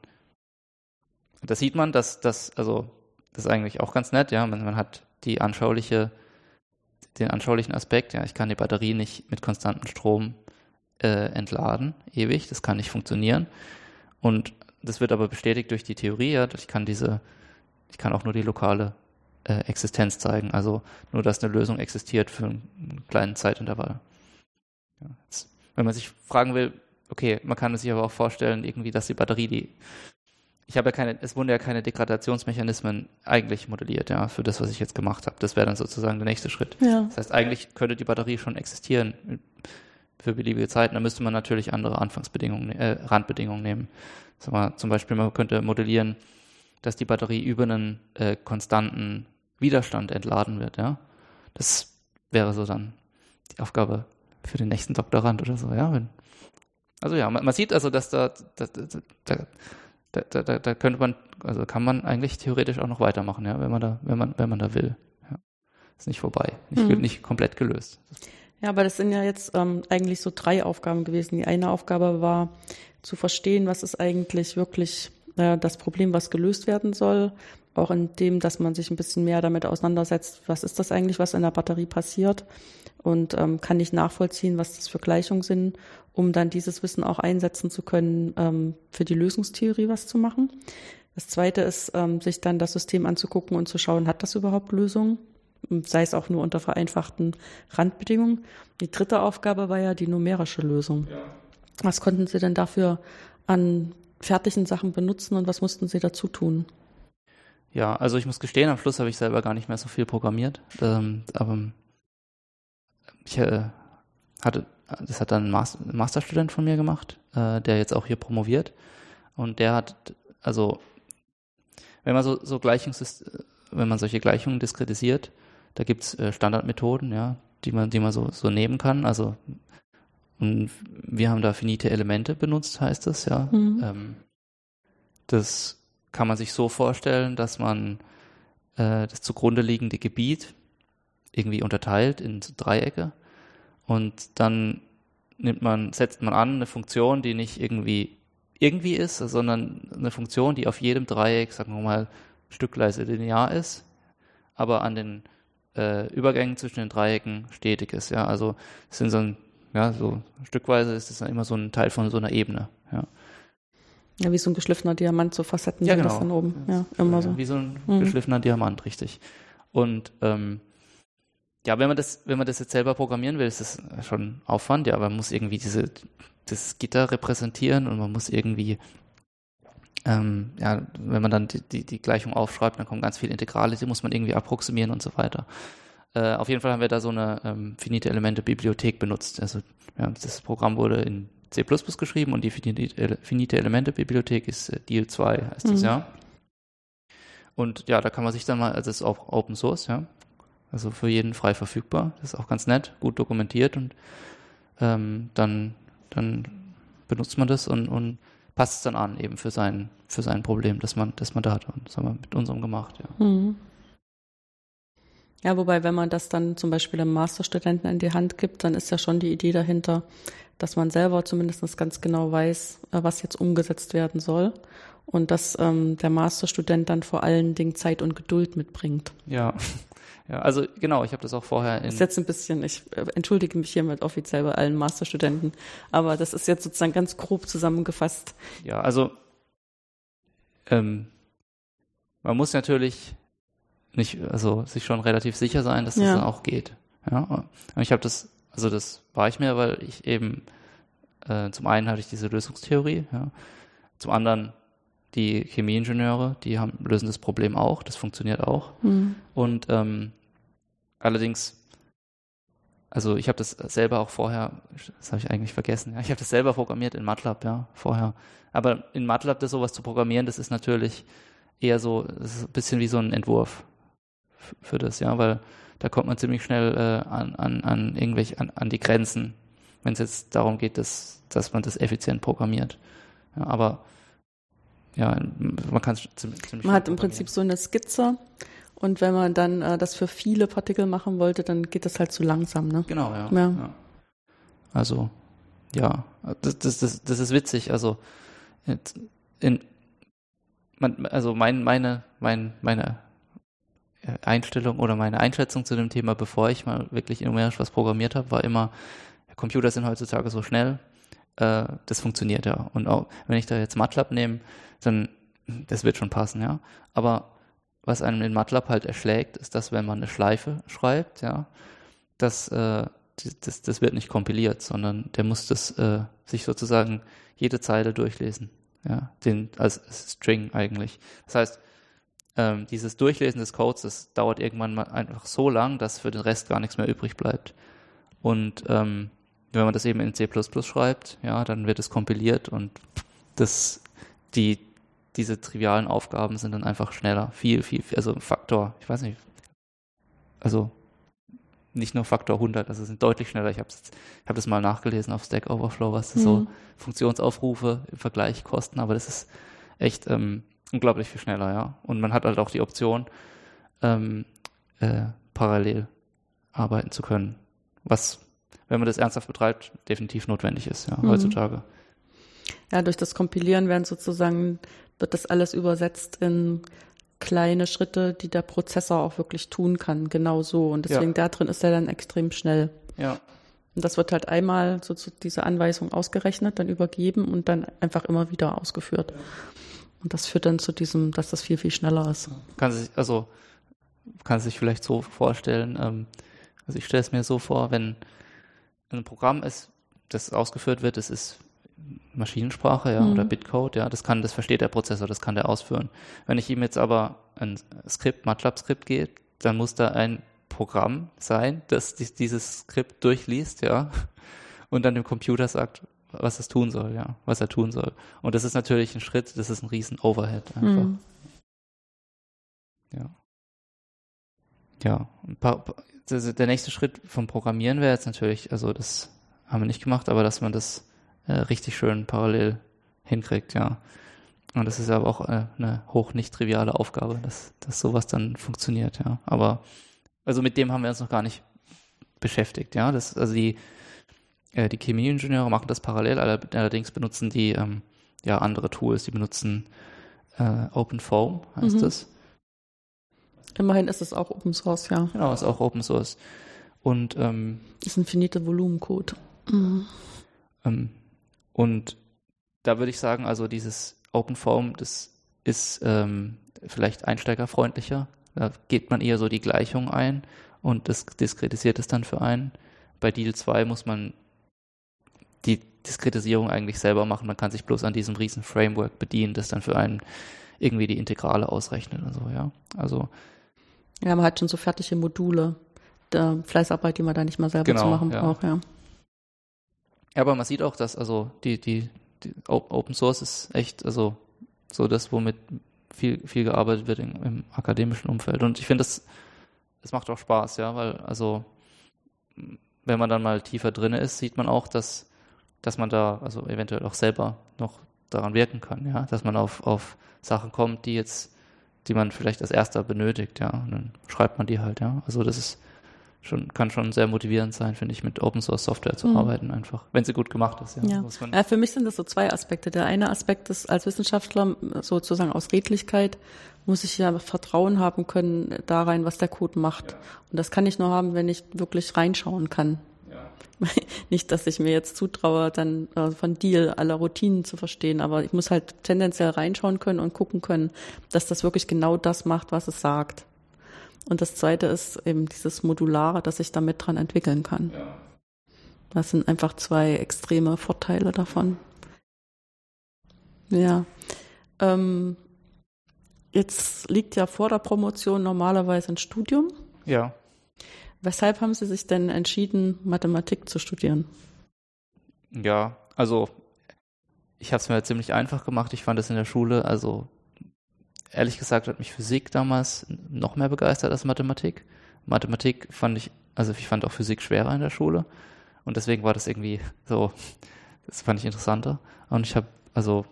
da sieht man, dass das, also, das ist eigentlich auch ganz nett, ja. Man, man hat die anschauliche, den anschaulichen Aspekt, ja. Ich kann die Batterie nicht mit konstantem Strom äh, entladen, ewig. Das kann nicht funktionieren. Und das wird aber bestätigt durch die Theorie, ja. Ich kann diese, ich kann auch nur die lokale äh, Existenz zeigen. Also nur, dass eine Lösung existiert für einen kleinen Zeitintervall. Ja, jetzt, wenn man sich fragen will, okay, man kann sich aber auch vorstellen, irgendwie, dass die Batterie die ich habe ja keine, es wurden ja keine Degradationsmechanismen eigentlich modelliert, ja, für das, was ich jetzt gemacht habe. Das wäre dann sozusagen der nächste Schritt. Ja. Das heißt, eigentlich könnte die Batterie schon existieren für beliebige Zeiten. Da müsste man natürlich andere Anfangsbedingungen, äh, Randbedingungen nehmen. Mal, zum Beispiel, man könnte modellieren, dass die Batterie über einen äh, konstanten Widerstand entladen wird, ja. Das wäre so dann die Aufgabe für den nächsten Doktorand oder so, ja. Also ja, man, man, sieht also, dass da, da, da, da, da, könnte man, also kann man eigentlich theoretisch auch noch weitermachen, ja, wenn man da, wenn man, wenn man da will. Ja. Ist nicht vorbei, nicht, mhm. nicht komplett gelöst. Ja, aber das sind ja jetzt ähm, eigentlich so drei Aufgaben gewesen. Die eine Aufgabe war zu verstehen, was ist eigentlich wirklich äh, das Problem, was gelöst werden soll auch in dem, dass man sich ein bisschen mehr damit auseinandersetzt, was ist das eigentlich, was in der Batterie passiert und ähm, kann ich nachvollziehen, was das für Gleichungen sind, um dann dieses Wissen auch einsetzen zu können, ähm, für die Lösungstheorie was zu machen. Das Zweite ist, ähm, sich dann das System anzugucken und zu schauen, hat das überhaupt Lösungen, sei es auch nur unter vereinfachten Randbedingungen. Die dritte Aufgabe war ja die numerische Lösung. Ja. Was konnten Sie denn dafür an fertigen Sachen benutzen und was mussten Sie dazu tun? Ja, also ich muss gestehen, am Schluss habe ich selber gar nicht mehr so viel programmiert. Ähm, aber ich äh, hatte, das hat dann ein Master, Masterstudent von mir gemacht, äh, der jetzt auch hier promoviert. Und der hat, also wenn man so, so Gleichungs, wenn man solche Gleichungen diskretisiert, da gibt's äh, Standardmethoden, ja, die man, die man so, so nehmen kann. Also und wir haben da finite Elemente benutzt, heißt das, ja. Mhm. Ähm, das kann man sich so vorstellen, dass man äh, das zugrunde liegende Gebiet irgendwie unterteilt in Dreiecke und dann nimmt man, setzt man an eine Funktion, die nicht irgendwie irgendwie ist, sondern eine Funktion, die auf jedem Dreieck, sagen wir mal, stückweise linear ist, aber an den äh, Übergängen zwischen den Dreiecken stetig ist. Ja, also es sind so ein, ja, so stückweise ist es dann immer so ein Teil von so einer Ebene. Ja. Ja, wie so ein geschliffener Diamant, so Facetten Ja, sind das genau. dann oben. Ja, immer so. Wie so ein Mhm. geschliffener Diamant, richtig. Und ähm, ja, wenn man das, wenn man das jetzt selber programmieren will, ist das schon Aufwand, ja, man muss irgendwie diese, das Gitter repräsentieren und man muss irgendwie, ähm, ja, wenn man dann die, die, die Gleichung aufschreibt, dann kommen ganz viele Integrale, die muss man irgendwie approximieren und so weiter. Äh, auf jeden Fall haben wir da so eine ähm, finite Elemente Bibliothek benutzt. Also ja, das Programm wurde in C++ geschrieben und die finite, finite Elemente Bibliothek ist äh, DIL2 heißt das, Mhm. ja. Und ja, da kann man sich dann mal, also das ist auch Open Source, ja. Also für jeden frei verfügbar. Das ist auch ganz nett, gut dokumentiert und ähm, dann, dann benutzt man das und, und passt es dann an eben für sein, für sein Problem, das man, das man da hat. Und das haben wir mit unserem gemacht, ja. Mhm. Ja, wobei, wenn man das dann zum Beispiel einem Masterstudenten in die Hand gibt, dann ist ja schon die Idee dahinter, dass man selber zumindest ganz genau weiß, äh, was jetzt umgesetzt werden soll und dass ähm, der Masterstudent dann vor allen Dingen Zeit und Geduld mitbringt. Ja, ja also genau, ich habe das auch vorher in. Das ist jetzt ein bisschen, ich äh, entschuldige mich hiermit offiziell bei allen Masterstudenten, aber das ist jetzt sozusagen ganz grob zusammengefasst. Ja, also ähm, man muss natürlich nicht, also sich schon relativ sicher sein, dass das Ja. dann auch geht. Ja, und ich habe das, also das war ich mir, weil ich eben äh, zum einen hatte ich diese Lösungstheorie, ja, zum anderen die Chemieingenieure, die haben lösen das Problem auch, das funktioniert auch. Mhm. Und ähm, allerdings, also ich habe das selber auch vorher, das habe ich eigentlich vergessen, ja, ich habe das selber programmiert in MATLAB, ja, vorher. Aber in MATLAB das sowas zu programmieren, das ist natürlich eher so, das ist ein bisschen wie so ein Entwurf für das, ja, weil da kommt man ziemlich schnell äh, an, an, an irgendwelche, an, an die Grenzen, wenn es jetzt darum geht, dass, dass man das effizient programmiert. Ja, aber ja, man kann es ziemlich, Man hat im Prinzip so eine Skizze und wenn man dann äh, das für viele Partikel machen wollte, dann geht das halt zu langsam, ne? Genau, ja. Ja. Also, ja, das, das, das, das ist witzig. Also, in, man, also mein, meine, mein, meine äh, Einstellung oder meine Einschätzung zu dem Thema, bevor ich mal wirklich numerisch was programmiert habe, war immer, Computer sind heutzutage so schnell, äh, das funktioniert ja. Und auch wenn ich da jetzt MATLAB nehme, dann, das wird schon passen, ja. Aber was einem in MATLAB halt erschlägt, ist, dass wenn man eine Schleife schreibt, ja, dass äh, das, das wird nicht kompiliert, sondern der muss das äh, sich sozusagen jede Zeile durchlesen, ja, den als String eigentlich. Das heißt, ähm, dieses Durchlesen des Codes, das dauert irgendwann mal einfach so lang, dass für den Rest gar nichts mehr übrig bleibt. Und ähm, wenn man das eben in C++ schreibt, ja, dann wird es kompiliert und das, die, diese trivialen Aufgaben sind dann einfach schneller. Viel, viel, viel also ein Faktor, ich weiß nicht, also nicht nur Faktor 100, also sind deutlich schneller. Ich habe hab das mal nachgelesen auf Stack Overflow, was das so Mhm. Funktionsaufrufe im Vergleich kosten, aber das ist echt ähm, unglaublich viel schneller, ja. Und man hat halt auch die Option, ähm, äh, parallel arbeiten zu können, was, wenn man das ernsthaft betreibt, definitiv notwendig ist, ja, Mhm. heutzutage. Ja, durch das Kompilieren werden sozusagen, wird das alles übersetzt in kleine Schritte, die der Prozessor auch wirklich tun kann, genau so. Und deswegen Ja. da drin ist er dann extrem schnell. Ja, Und das wird halt einmal so zu diese Anweisung ausgerechnet, dann übergeben und dann einfach immer wieder ausgeführt. Und das führt dann zu diesem, dass das viel, viel schneller ist. kann sich, also kann sich vielleicht so vorstellen, ähm, also ich stelle es mir so vor, wenn ein Programm ist, das ausgeführt wird, das ist Maschinensprache, ja, Mhm. oder Bitcode, ja, das kann, das versteht der Prozessor, das kann der ausführen. Wenn ich ihm jetzt aber ein Skript, MATLAB-Skript gebe, dann muss da ein Programm sein, das dies- dieses Skript durchliest, ja, und dann dem Computer sagt, was es tun soll, ja, was er tun soll. Und das ist natürlich ein Schritt, das ist ein riesen Overhead einfach. Mhm. Ja. Ja, ein paar, der nächste Schritt vom Programmieren wäre jetzt natürlich, also das haben wir nicht gemacht, aber dass man das äh, richtig schön parallel hinkriegt, ja. Und das ist aber auch äh, eine hoch nicht triviale Aufgabe, dass, dass sowas dann funktioniert, ja. Aber also mit dem haben wir uns noch gar nicht beschäftigt, ja. Das, also die, äh, die Chemieingenieure machen das parallel, aller- allerdings benutzen die ähm, ja andere Tools, die benutzen äh, OpenFOAM, heißt Mhm. das. Immerhin ist es auch Open Source, ja. Genau, ist auch Open Source. Und, ähm, Ist ein finite Volumencode. Mhm. ähm, und da würde ich sagen, also dieses OpenForm, das ist ähm, vielleicht einsteigerfreundlicher. Da geht man eher so die Gleichung ein und das diskretisiert es dann für einen. Bei Deal 2 muss man die Diskretisierung eigentlich selber machen. Man kann sich bloß an diesem riesen Framework bedienen, das dann für einen irgendwie die Integrale ausrechnet und so, ja. Also. Ja, man hat schon so fertige Module der Fleißarbeit, die man da nicht mal selber genau, zu machen ja. braucht, ja. Ja, aber man sieht auch, dass also die, die, die Open Source ist echt, also so das, womit viel, viel gearbeitet wird im, im akademischen Umfeld. Und ich finde, das, das macht auch Spaß, ja, weil also wenn man dann mal tiefer drin ist, sieht man auch, dass, dass man da also eventuell auch selber noch daran wirken kann, ja, dass man auf, auf Sachen kommt, die jetzt, die man vielleicht als erster benötigt, ja, und dann schreibt man die halt, ja. Also das ist schon, kann schon sehr motivierend sein, finde ich, mit Open Source Software zu mhm. arbeiten einfach, wenn sie gut gemacht ist, ja. Ja. ja. Für mich sind das so zwei Aspekte. Der eine Aspekt ist als Wissenschaftler sozusagen aus Redlichkeit muss ich ja Vertrauen haben können da rein, was der Code macht. Ja. Und das kann ich nur haben, wenn ich wirklich reinschauen kann. Nicht, dass ich mir jetzt zutraue, dann äh, von Deal alle Routinen zu verstehen, aber ich muss halt tendenziell reinschauen können und gucken können, dass das wirklich genau das macht, was es sagt. Und das zweite ist eben dieses Modulare, dass ich damit dran entwickeln kann. Ja. Das sind einfach zwei extreme Vorteile davon. Ja. Ähm, jetzt liegt ja vor der Promotion normalerweise ein Studium. Ja. Weshalb haben Sie sich denn entschieden, Mathematik zu studieren? Ja, also ich habe es mir ziemlich einfach gemacht. Ich fand es in der Schule, also ehrlich gesagt hat mich Physik damals noch mehr begeistert als Mathematik. Mathematik fand ich, also ich fand auch Physik schwerer in der Schule und deswegen war das irgendwie so, das fand ich interessanter. Und ich habe, also,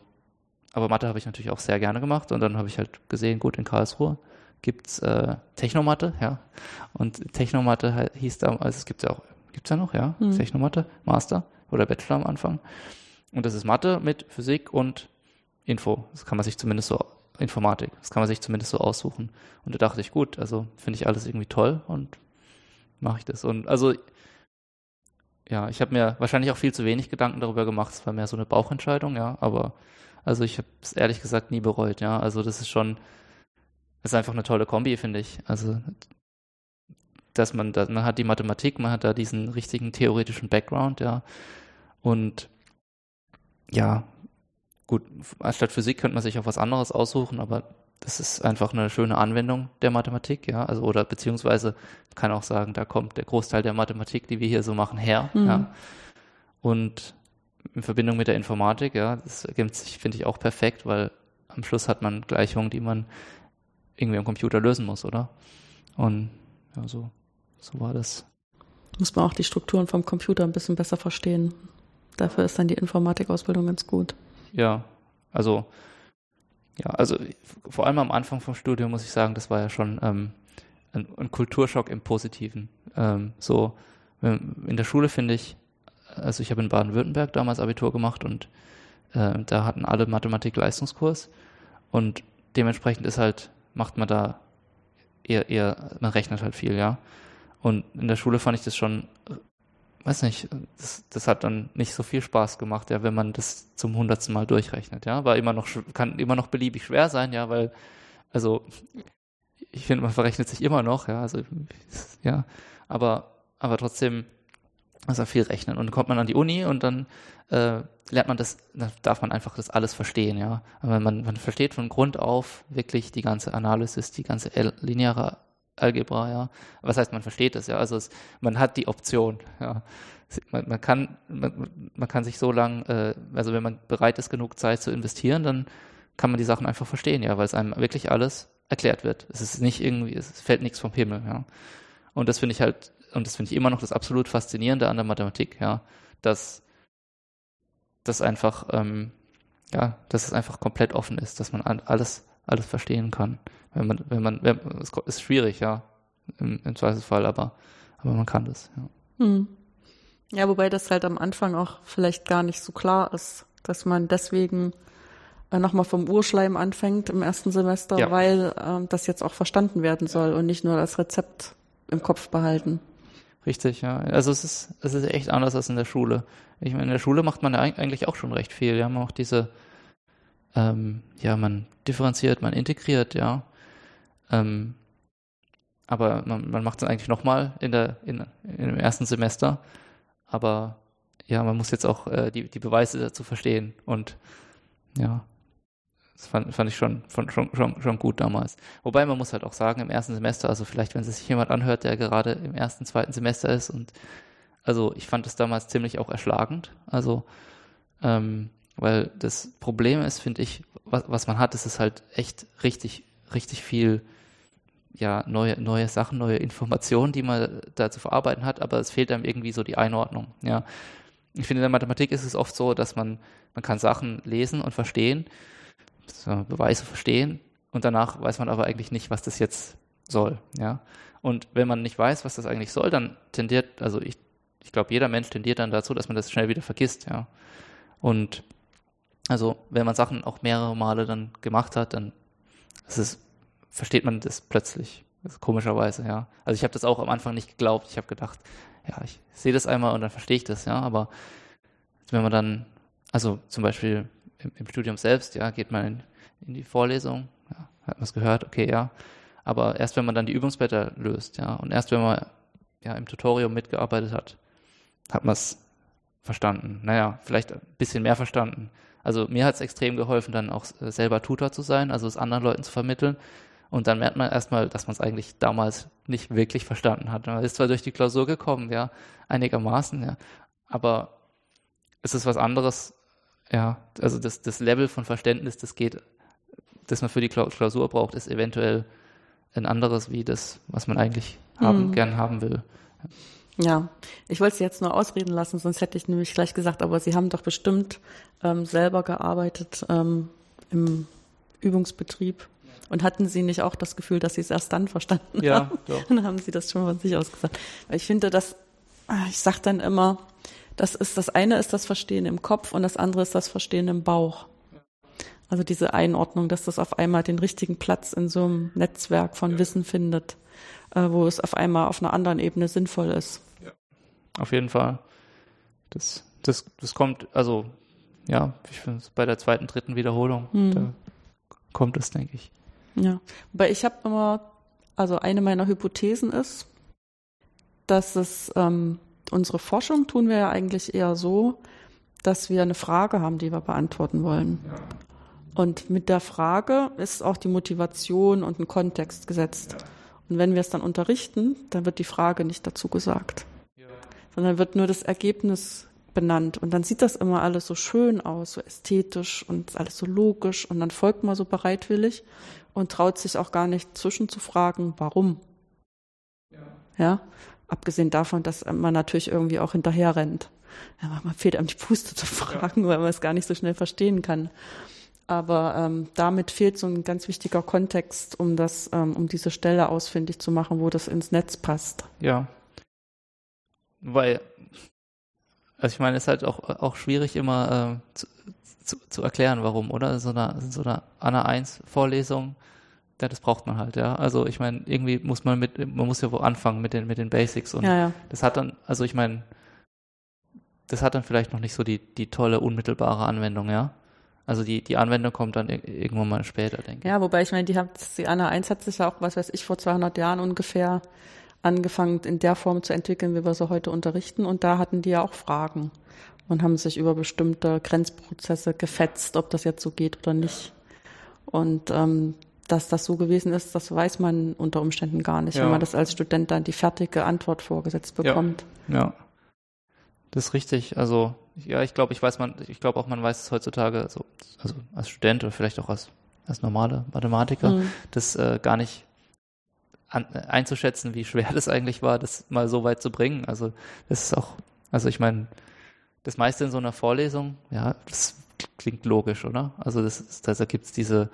aber Mathe habe ich natürlich auch sehr gerne gemacht und dann habe ich halt gesehen, gut, in Karlsruhe gibt's äh, Technomatte, ja. Und Technomatte hieß da, also es gibt ja auch, gibt's ja noch, ja, mhm. Technomatte, Master oder Bachelor am Anfang. Und das ist Mathe mit Physik und Info. Das kann man sich zumindest so, Informatik, das kann man sich zumindest so aussuchen. Und da dachte ich, gut, also finde ich alles irgendwie toll und mache ich das. Und also, ja, ich habe mir wahrscheinlich auch viel zu wenig Gedanken darüber gemacht. Es war mehr so eine Bauchentscheidung, ja, aber also ich habe es ehrlich gesagt nie bereut, ja. Also das ist schon, ist einfach eine tolle Kombi, finde ich. Also, dass man da, man hat die Mathematik, man hat da diesen richtigen theoretischen Background, ja. Und ja, gut, anstatt Physik könnte man sich auch was anderes aussuchen, aber das ist einfach eine schöne Anwendung der Mathematik, ja. Also, oder beziehungsweise kann auch sagen, da kommt der Großteil der Mathematik, die wir hier so machen, her, mhm. ja. Und in Verbindung mit der Informatik, ja, das ergibt sich, finde ich, auch perfekt, weil am Schluss hat man Gleichungen, die man irgendwie am Computer lösen muss, oder? Und ja, so, so war das. Muss man auch die Strukturen vom Computer ein bisschen besser verstehen. Dafür ist dann die Informatikausbildung ganz gut. Ja, also ja, also vor allem am Anfang vom Studium muss ich sagen, das war ja schon ähm, ein, ein, Kulturschock im Positiven. Ähm, so ähm, in der Schule finde ich, also ich habe in Baden-Württemberg damals Abitur gemacht und äh, da hatten alle Mathematik-Leistungskurs und dementsprechend ist halt macht man da eher, eher, man rechnet halt viel, ja. Und in der Schule fand ich das schon, weiß nicht, das, das hat dann nicht so viel Spaß gemacht, ja, wenn man das zum hundertsten Mal durchrechnet, ja. War immer noch, kann immer noch beliebig schwer sein, ja, weil, also, ich finde, man verrechnet sich immer noch, ja, also, ja, aber, aber trotzdem, also viel rechnen. Und dann kommt man an die Uni und dann äh, lernt man das, dann darf man einfach das alles verstehen, ja. Aber man, man versteht von Grund auf wirklich die ganze Analysis, die ganze lineare Algebra, ja. Was heißt, man versteht das, ja. Also es, man hat die Option, ja. Man, man kann, man, man kann sich so lang, äh, also wenn man bereit ist, genug Zeit zu investieren, dann kann man die Sachen einfach verstehen, ja, weil es einem wirklich alles erklärt wird. Es ist nicht irgendwie, es fällt nichts vom Himmel, ja. Und das finde ich halt und das finde ich immer noch das absolut Faszinierende an der Mathematik, ja, dass das einfach, ähm, ja, dass es einfach komplett offen ist, dass man alles, alles verstehen kann. Wenn man, wenn man, wenn, es ist schwierig, ja, im, im Zweifelsfall, aber, aber man kann das, ja. Hm. Ja, wobei das halt am Anfang auch vielleicht gar nicht so klar ist, dass man deswegen äh, nochmal vom Urschleim anfängt im ersten Semester, ja. weil äh, das jetzt auch verstanden werden soll und nicht nur das Rezept im Kopf behalten. Richtig, ja. Also es ist, es ist echt anders als in der Schule. Ich meine, in der Schule macht man ja eigentlich auch schon recht viel. Wir haben auch diese, ähm, ja, man differenziert, man integriert, ja. Ähm, aber man, man macht es eigentlich nochmal in der, in, im ersten Semester. Aber ja, man muss jetzt auch äh, die, die Beweise dazu verstehen. Und ja, das fand, fand ich schon, schon, schon, schon gut damals. Wobei man muss halt auch sagen, im ersten Semester, also vielleicht, wenn sich jemand anhört, der gerade im ersten, zweiten Semester ist und also ich fand es damals ziemlich auch erschlagend. Also, ähm, weil das Problem ist, finde ich, was, was man hat, ist es halt echt richtig, richtig viel ja, neue, neue Sachen, neue Informationen, die man da zu verarbeiten hat, aber es fehlt einem irgendwie so die Einordnung, ja. Ich finde, in der Mathematik ist es oft so, dass man, man kann Sachen lesen und verstehen, Beweise verstehen und danach weiß man aber eigentlich nicht, was das jetzt soll, ja. Und wenn man nicht weiß, was das eigentlich soll, dann tendiert, also ich, ich glaube, jeder Mensch tendiert dann dazu, dass man das schnell wieder vergisst, ja. Und also, wenn man Sachen auch mehrere Male dann gemacht hat, dann es versteht man das plötzlich. Das komischerweise, ja. Also ich habe das auch am Anfang nicht geglaubt. Ich habe gedacht, ja, ich sehe das einmal und dann verstehe ich das, ja. Aber wenn man dann, also zum Beispiel im, im Studium selbst, ja, geht man in, in die Vorlesung, ja, hat man es gehört, okay, ja. Aber erst wenn man dann die Übungsblätter löst, ja, und erst wenn man ja im Tutorium mitgearbeitet hat, hat man es verstanden. Naja, vielleicht ein bisschen mehr verstanden. Also mir hat es extrem geholfen, dann auch selber Tutor zu sein, also es anderen Leuten zu vermitteln und dann merkt man erstmal, dass man es eigentlich damals nicht wirklich verstanden hat. Man ist zwar durch die Klausur gekommen, ja, einigermaßen, ja, aber es ist was anderes, ja, also das, das Level von Verständnis, das geht, das man für die Klausur braucht, ist eventuell ein anderes wie das, was man eigentlich haben, mhm. gern haben will. Ja, ich wollte Sie jetzt nur ausreden lassen, sonst hätte ich nämlich gleich gesagt, aber Sie haben doch bestimmt ähm, selber gearbeitet ähm, im Übungsbetrieb. Und hatten Sie nicht auch das Gefühl, dass Sie es erst dann verstanden ja, haben? Ja, Dann haben Sie das schon von sich aus gesagt. Weil ich finde, dass, ah, ich sage dann immer, das ist, das eine ist das Verstehen im Kopf und das andere ist das Verstehen im Bauch. Also diese Einordnung, dass das auf einmal den richtigen Platz in so einem Netzwerk von ja. Wissen findet, äh, wo es auf einmal auf einer anderen Ebene sinnvoll ist. Ja. Auf jeden Fall. Das, das, das kommt, also ja, ich finde es bei der zweiten, dritten Wiederholung, hm. da kommt es, denke ich. Ja, weil ich habe immer, also eine meiner Hypothesen ist, dass es ähm, unsere Forschung tun wir ja eigentlich eher so, dass wir eine Frage haben, die wir beantworten wollen. Und mit der Frage ist auch die Motivation und ein Kontext gesetzt. Und wenn wir es dann unterrichten, dann wird die Frage nicht dazu gesagt, sondern wird nur das Ergebnis benannt. Und dann sieht das immer alles so schön aus, so ästhetisch und alles so logisch. Und dann folgt man so bereitwillig und traut sich auch gar nicht zwischenzufragen, warum. Ja. ja. Abgesehen davon, dass man natürlich irgendwie auch hinterher rennt. Ja, man fehlt einem die Puste zu fragen, ja. weil man es gar nicht so schnell verstehen kann. Aber ähm, damit fehlt so ein ganz wichtiger Kontext, um das, ähm, um diese Stelle ausfindig zu machen, wo das ins Netz passt. Ja. Weil, also ich meine, es ist halt auch, auch schwierig immer äh, zu, zu, zu erklären, warum, oder? So eine, so eine Anna 1 Vorlesung, ja, das braucht man halt, ja. Also ich meine, irgendwie muss man mit, man muss ja wo anfangen mit den, mit den Basics und ja, ja. das hat dann, also ich meine, das hat dann vielleicht noch nicht so die, die tolle, unmittelbare Anwendung, ja. Also die, die Anwendung kommt dann irgendwann mal später, denke ich. Ja, wobei ich meine, die hat, die Anna 1 hat sich ja auch, was weiß ich, vor 200 Jahren ungefähr angefangen in der Form zu entwickeln, wie wir sie heute unterrichten und da hatten die ja auch Fragen und haben sich über bestimmte Grenzprozesse gefetzt, ob das jetzt so geht oder nicht. Und ähm, dass das so gewesen ist, das weiß man unter Umständen gar nicht, ja. wenn man das als Student dann die fertige Antwort vorgesetzt bekommt. Ja, ja. das ist richtig. Also ja, ich glaube, ich weiß man, ich glaube auch, man weiß es heutzutage, also, also als Student oder vielleicht auch als, als normale Mathematiker, mhm. das äh, gar nicht an, einzuschätzen, wie schwer das eigentlich war, das mal so weit zu bringen. Also das ist auch, also ich meine, das meiste in so einer Vorlesung, ja, das klingt logisch, oder? Also das, ist, da gibt es diese,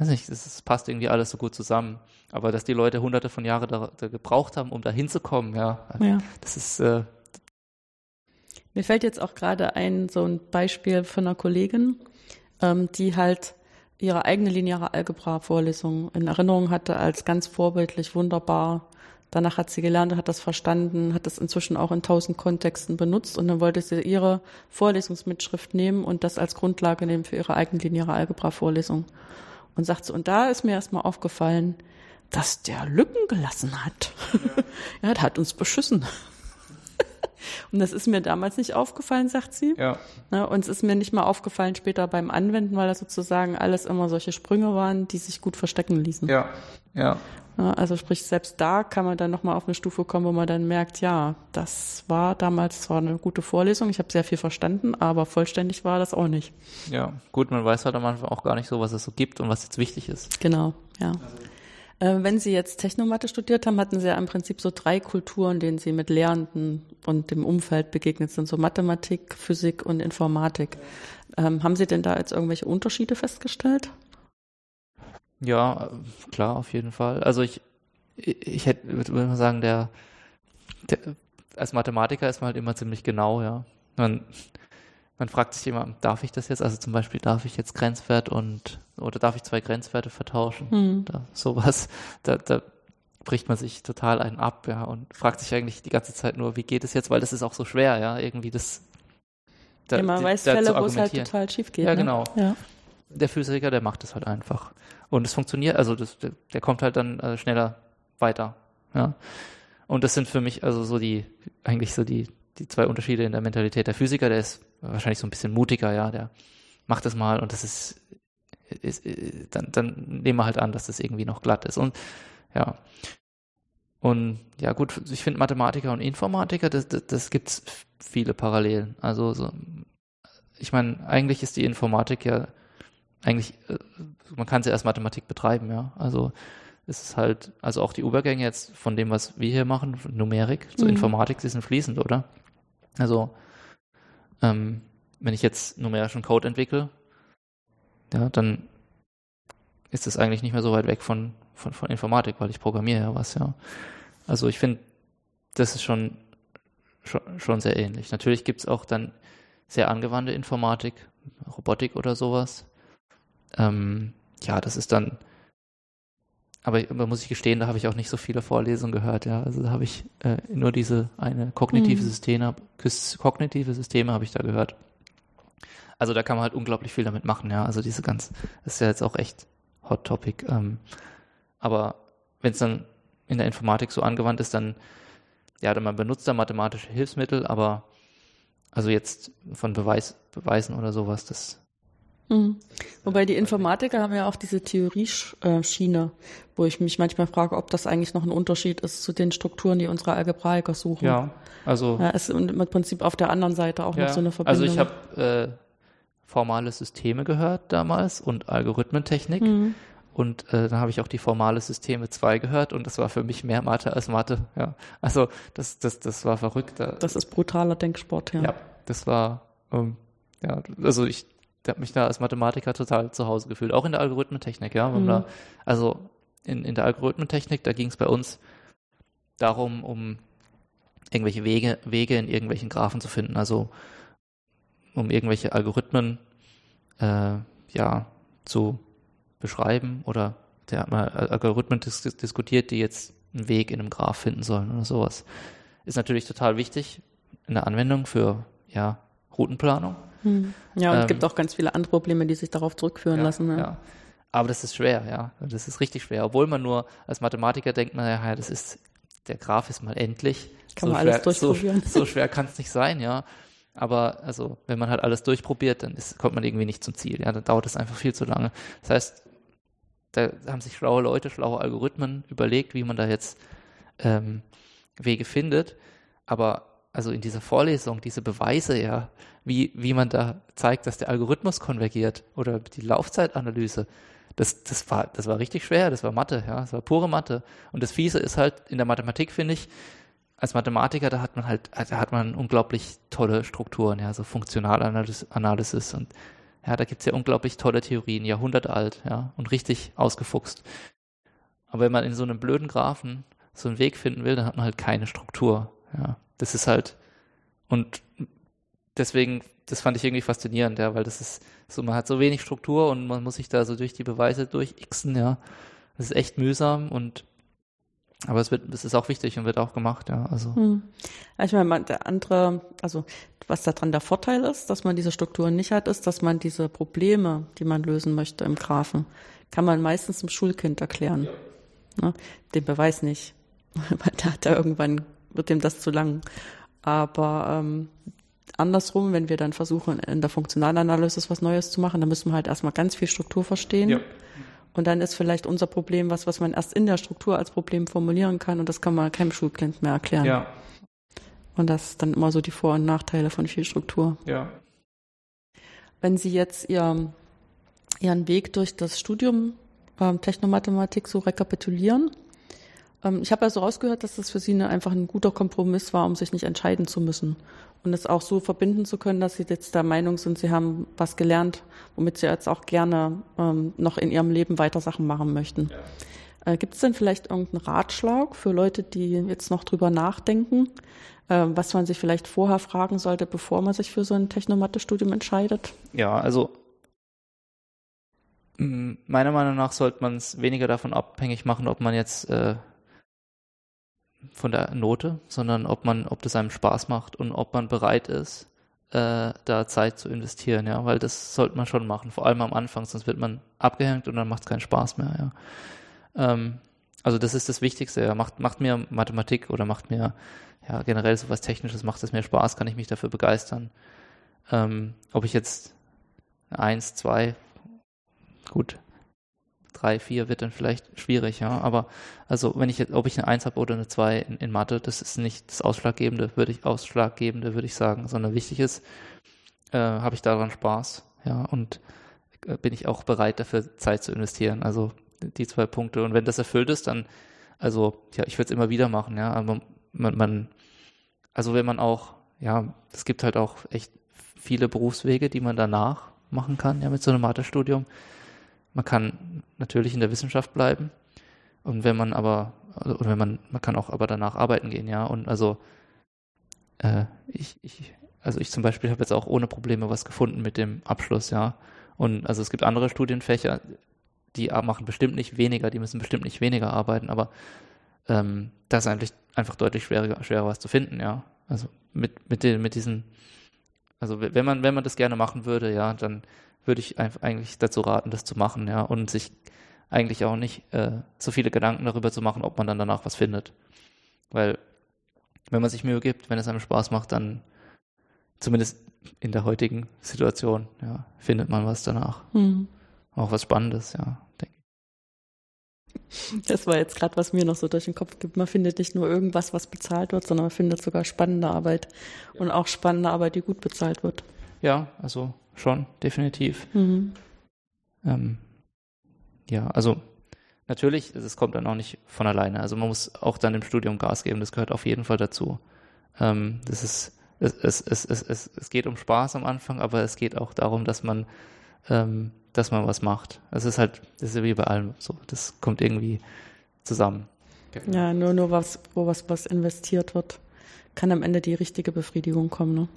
weiß nicht, das, das, passt irgendwie alles so gut zusammen. Aber dass die Leute hunderte von Jahren da, da gebraucht haben, um da hinzukommen, ja, ja, das ist. Äh, Mir fällt jetzt auch gerade ein, so ein Beispiel von einer Kollegin, ähm, die halt ihre eigene lineare Algebra-Vorlesung in Erinnerung hatte als ganz vorbildlich, wunderbar, Danach hat sie gelernt, hat das verstanden, hat das inzwischen auch in tausend Kontexten benutzt und dann wollte sie ihre Vorlesungsmitschrift nehmen und das als Grundlage nehmen für ihre eigenlineare Algebra-Vorlesung. Und sagt sie, und da ist mir erstmal aufgefallen, dass der Lücken gelassen hat. Ja, ja der hat uns beschissen. Und das ist mir damals nicht aufgefallen, sagt sie. Ja. ja. Und es ist mir nicht mal aufgefallen später beim Anwenden, weil das sozusagen alles immer solche Sprünge waren, die sich gut verstecken ließen. Ja, ja. Also sprich, selbst da kann man dann nochmal auf eine Stufe kommen, wo man dann merkt, ja, das war damals zwar eine gute Vorlesung, ich habe sehr viel verstanden, aber vollständig war das auch nicht. Ja, gut, man weiß halt am Anfang auch gar nicht so, was es so gibt und was jetzt wichtig ist. Genau, ja. Also äh, wenn Sie jetzt Technomathe studiert haben, hatten Sie ja im Prinzip so drei Kulturen, denen Sie mit Lehrenden und dem Umfeld begegnet sind, so Mathematik, Physik und Informatik. Ähm, haben Sie denn da jetzt irgendwelche Unterschiede festgestellt? Ja, klar, auf jeden Fall. Also ich, ich hätte, würde mal sagen, der, der, als Mathematiker ist man halt immer ziemlich genau, ja. Man, man fragt sich immer, darf ich das jetzt? Also zum Beispiel, darf ich jetzt Grenzwert und, oder darf ich zwei Grenzwerte vertauschen? Mhm. Da, sowas, da, da bricht man sich total einen ab, ja, und fragt sich eigentlich die ganze Zeit nur, wie geht es jetzt? Weil das ist auch so schwer, ja, irgendwie das. Da, man weiß Fälle, wo es halt total schief geht. Ja, ne? genau. Ja. Der Physiker, der macht das halt einfach. Und es funktioniert, also das, der, kommt halt dann äh, schneller weiter, ja. Und das sind für mich also so die, eigentlich so die, die zwei Unterschiede in der Mentalität. Der Physiker, der ist wahrscheinlich so ein bisschen mutiger, ja, der macht das mal und das ist, ist, ist dann, dann nehmen wir halt an, dass das irgendwie noch glatt ist. Und ja. Und ja, gut, ich finde Mathematiker und Informatiker, das, das, das gibt's viele Parallelen. Also so, ich meine, eigentlich ist die Informatik ja eigentlich, äh, man kann sie als Mathematik betreiben, ja. Also es ist halt, also auch die Übergänge jetzt von dem, was wir hier machen, Numerik zur mhm. Informatik, sie sind fließend, oder? Also ähm, wenn ich jetzt numerischen Code entwickle, ja, dann ist es eigentlich nicht mehr so weit weg von, von, von Informatik, weil ich programmiere ja was, ja. Also ich finde, das ist schon, schon, schon sehr ähnlich. Natürlich gibt es auch dann sehr angewandte Informatik, Robotik oder sowas. Ähm, ja, das ist dann aber da muss ich gestehen, da habe ich auch nicht so viele Vorlesungen gehört, ja. Also da habe ich äh, nur diese eine kognitive mhm. Systeme, kognitive Systeme habe ich da gehört. Also da kann man halt unglaublich viel damit machen, ja. Also diese ganz, das ist ja jetzt auch echt Hot Topic. Ähm, aber wenn es dann in der Informatik so angewandt ist, dann, ja, dann man benutzt da mathematische Hilfsmittel, aber also jetzt von Beweis, Beweisen oder sowas, das Mhm. Wobei die Informatiker haben ja auch diese Theorieschiene, wo ich mich manchmal frage, ob das eigentlich noch ein Unterschied ist zu den Strukturen, die unsere Algebraiker suchen. Ja, also. Ja, ist im Prinzip auf der anderen Seite auch ja, noch so eine Verbindung. Also ich habe äh, formale Systeme gehört damals und Algorithmentechnik. Mhm. Und äh, dann habe ich auch die formale Systeme 2 gehört und das war für mich mehr Mathe als Mathe. Ja. Also das, das, das war verrückt. Das ist brutaler Denksport, ja. Ja, das war, ähm, ja, also ich der hat mich da als Mathematiker total zu Hause gefühlt, auch in der Algorithmentechnik, ja. Mhm. Da, also in, in der Algorithmentechnik, da ging es bei uns darum, um irgendwelche Wege, Wege in irgendwelchen Graphen zu finden, also um irgendwelche Algorithmen äh, ja zu beschreiben oder der hat mal Algorithmen dis diskutiert, die jetzt einen Weg in einem Graph finden sollen oder sowas. Ist natürlich total wichtig in der Anwendung für ja Routenplanung. Hm. Ja, und es ähm, gibt auch ganz viele andere Probleme, die sich darauf zurückführen ja, lassen. Ja. ja. Aber das ist schwer, ja. Das ist richtig schwer. Obwohl man nur als Mathematiker denkt, naja, das ist, der Graph ist mal endlich. Kann so man schwer, alles durchprobieren. So, so schwer kann es nicht sein, ja. Aber also, wenn man halt alles durchprobiert, dann ist, kommt man irgendwie nicht zum Ziel. Ja, dann dauert es einfach viel zu lange. Das heißt, da haben sich schlaue Leute, schlaue Algorithmen überlegt, wie man da jetzt ähm, Wege findet. Aber also in dieser Vorlesung, diese Beweise, ja, wie, wie man da zeigt, dass der Algorithmus konvergiert oder die Laufzeitanalyse, das, das, war, das war richtig schwer, das war Mathe, ja, das war pure Mathe. Und das Fiese ist halt in der Mathematik, finde ich, als Mathematiker, da hat man halt, da hat man unglaublich tolle Strukturen, ja, so Funktionalanalysis und ja, da gibt's ja unglaublich tolle Theorien, Jahrhunderte alt, ja, und richtig ausgefuchst. Aber wenn man in so einem blöden Graphen so einen Weg finden will, dann hat man halt keine Struktur, ja. Das ist halt, und deswegen, das fand ich irgendwie faszinierend, ja, weil das ist so, man hat so wenig Struktur und man muss sich da so durch die Beweise durchixen, ja. Das ist echt mühsam und Aber es wird, es ist auch wichtig und wird auch gemacht, ja. Also. Hm. Ich meine, der andere, also was daran der Vorteil ist, dass man diese Strukturen nicht hat, ist, dass man diese Probleme, die man lösen möchte im Graphen, kann man meistens dem Schulkind erklären. Ja. Ne? Den Beweis nicht. Weil da hat er irgendwann, wird dem das zu lang. Aber ähm, andersrum, wenn wir dann versuchen, in der Funktionalanalyse was Neues zu machen, dann müssen wir halt erstmal ganz viel Struktur verstehen. Ja. Und dann ist vielleicht unser Problem was, was man erst in der Struktur als Problem formulieren kann und das kann man keinem Schulkind mehr erklären. Ja. Und das ist dann immer so die Vor- und Nachteile von viel Struktur. Ja. Wenn Sie jetzt Ihr, Ihren Weg durch das Studium ähm, Technomathematik so rekapitulieren, ähm, ich habe also rausgehört, dass das für Sie eine, einfach ein guter Kompromiss war, um sich nicht entscheiden zu müssen und es auch so verbinden zu können, dass Sie jetzt der Meinung sind, Sie haben was gelernt, womit Sie jetzt auch gerne ähm, noch in Ihrem Leben weiter Sachen machen möchten. Ja. Äh, Gibt es denn vielleicht irgendeinen Ratschlag für Leute, die jetzt noch drüber nachdenken, äh, was man sich vielleicht vorher fragen sollte, bevor man sich für so ein Technomathe-Studium entscheidet? Ja, also meiner Meinung nach sollte man es weniger davon abhängig machen, ob man jetzt äh, von der Note, sondern ob man, ob das einem Spaß macht und ob man bereit ist, äh, da Zeit zu investieren, ja, weil das sollte man schon machen, vor allem am Anfang, sonst wird man abgehängt und dann macht es keinen Spaß mehr, ja. Ähm, also das ist das Wichtigste, ja. Macht, macht mir Mathematik oder macht mir ja generell sowas Technisches, macht es mir Spaß, kann ich mich dafür begeistern. Ähm, ob ich jetzt eins, zwei, gut, drei, vier wird dann vielleicht schwierig, ja. Aber also wenn ich jetzt, ob ich eine Eins habe oder eine Zwei in, in Mathe, das ist nicht das Ausschlaggebende, würde ich, Ausschlaggebende, würde ich sagen, sondern wichtig ist, äh, habe ich daran Spaß, ja, und äh, bin ich auch bereit dafür Zeit zu investieren. Also die zwei Punkte. Und wenn das erfüllt ist, dann, also, ja, ich würde es immer wieder machen, ja. Aber man, man, also wenn man auch, ja, es gibt halt auch echt viele Berufswege, die man danach machen kann, ja, mit so einem Mathestudium. studium man kann natürlich in der Wissenschaft bleiben. Und wenn man aber, oder wenn man, man kann auch aber danach arbeiten gehen, ja. Und also äh, ich, ich, also ich zum Beispiel habe jetzt auch ohne Probleme was gefunden mit dem Abschluss, ja. Und also es gibt andere Studienfächer, die machen bestimmt nicht weniger, die müssen bestimmt nicht weniger arbeiten, aber ähm, das ist eigentlich einfach deutlich schwerer, schwerer was zu finden, ja. Also mit, mit, den, mit diesen, also wenn man, wenn man das gerne machen würde, ja, dann würde ich eigentlich dazu raten, das zu machen, ja, und sich eigentlich auch nicht äh, so viele Gedanken darüber zu machen, ob man dann danach was findet. Weil wenn man sich Mühe gibt, wenn es einem Spaß macht, dann zumindest in der heutigen Situation, ja, findet man was danach. Mhm. Auch was Spannendes, ja, denke ich. Das war jetzt gerade, was mir noch so durch den Kopf gibt. Man findet nicht nur irgendwas, was bezahlt wird, sondern man findet sogar spannende Arbeit ja. und auch spannende Arbeit, die gut bezahlt wird. Ja, also schon, definitiv. Mhm. Ähm, ja, also natürlich, es kommt dann auch nicht von alleine. Also man muss auch dann im Studium Gas geben, das gehört auf jeden Fall dazu. Ähm, das ist, es, es, es, es, es, es geht um Spaß am Anfang, aber es geht auch darum, dass man, ähm, dass man was macht. Es ist halt, das ist ja wie bei allem so, das kommt irgendwie zusammen. Ja, nur, nur was, wo was, was investiert wird, kann am Ende die richtige Befriedigung kommen, ne?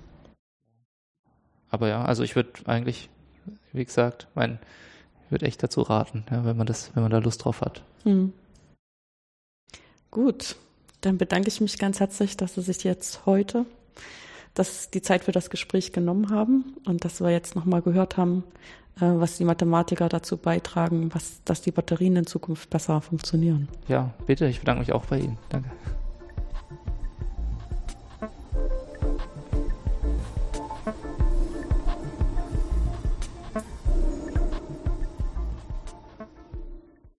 aber ja, also ich würde eigentlich, wie gesagt, mein, ich würde echt dazu raten, ja, wenn man das, wenn man da Lust drauf hat. Hm. Gut, dann bedanke ich mich ganz herzlich, dass Sie sich jetzt heute dass die Zeit für das Gespräch genommen haben und dass wir jetzt nochmal gehört haben, äh, was die Mathematiker dazu beitragen, was, dass die Batterien in Zukunft besser funktionieren. Ja, bitte, ich bedanke mich auch bei Ihnen. Danke.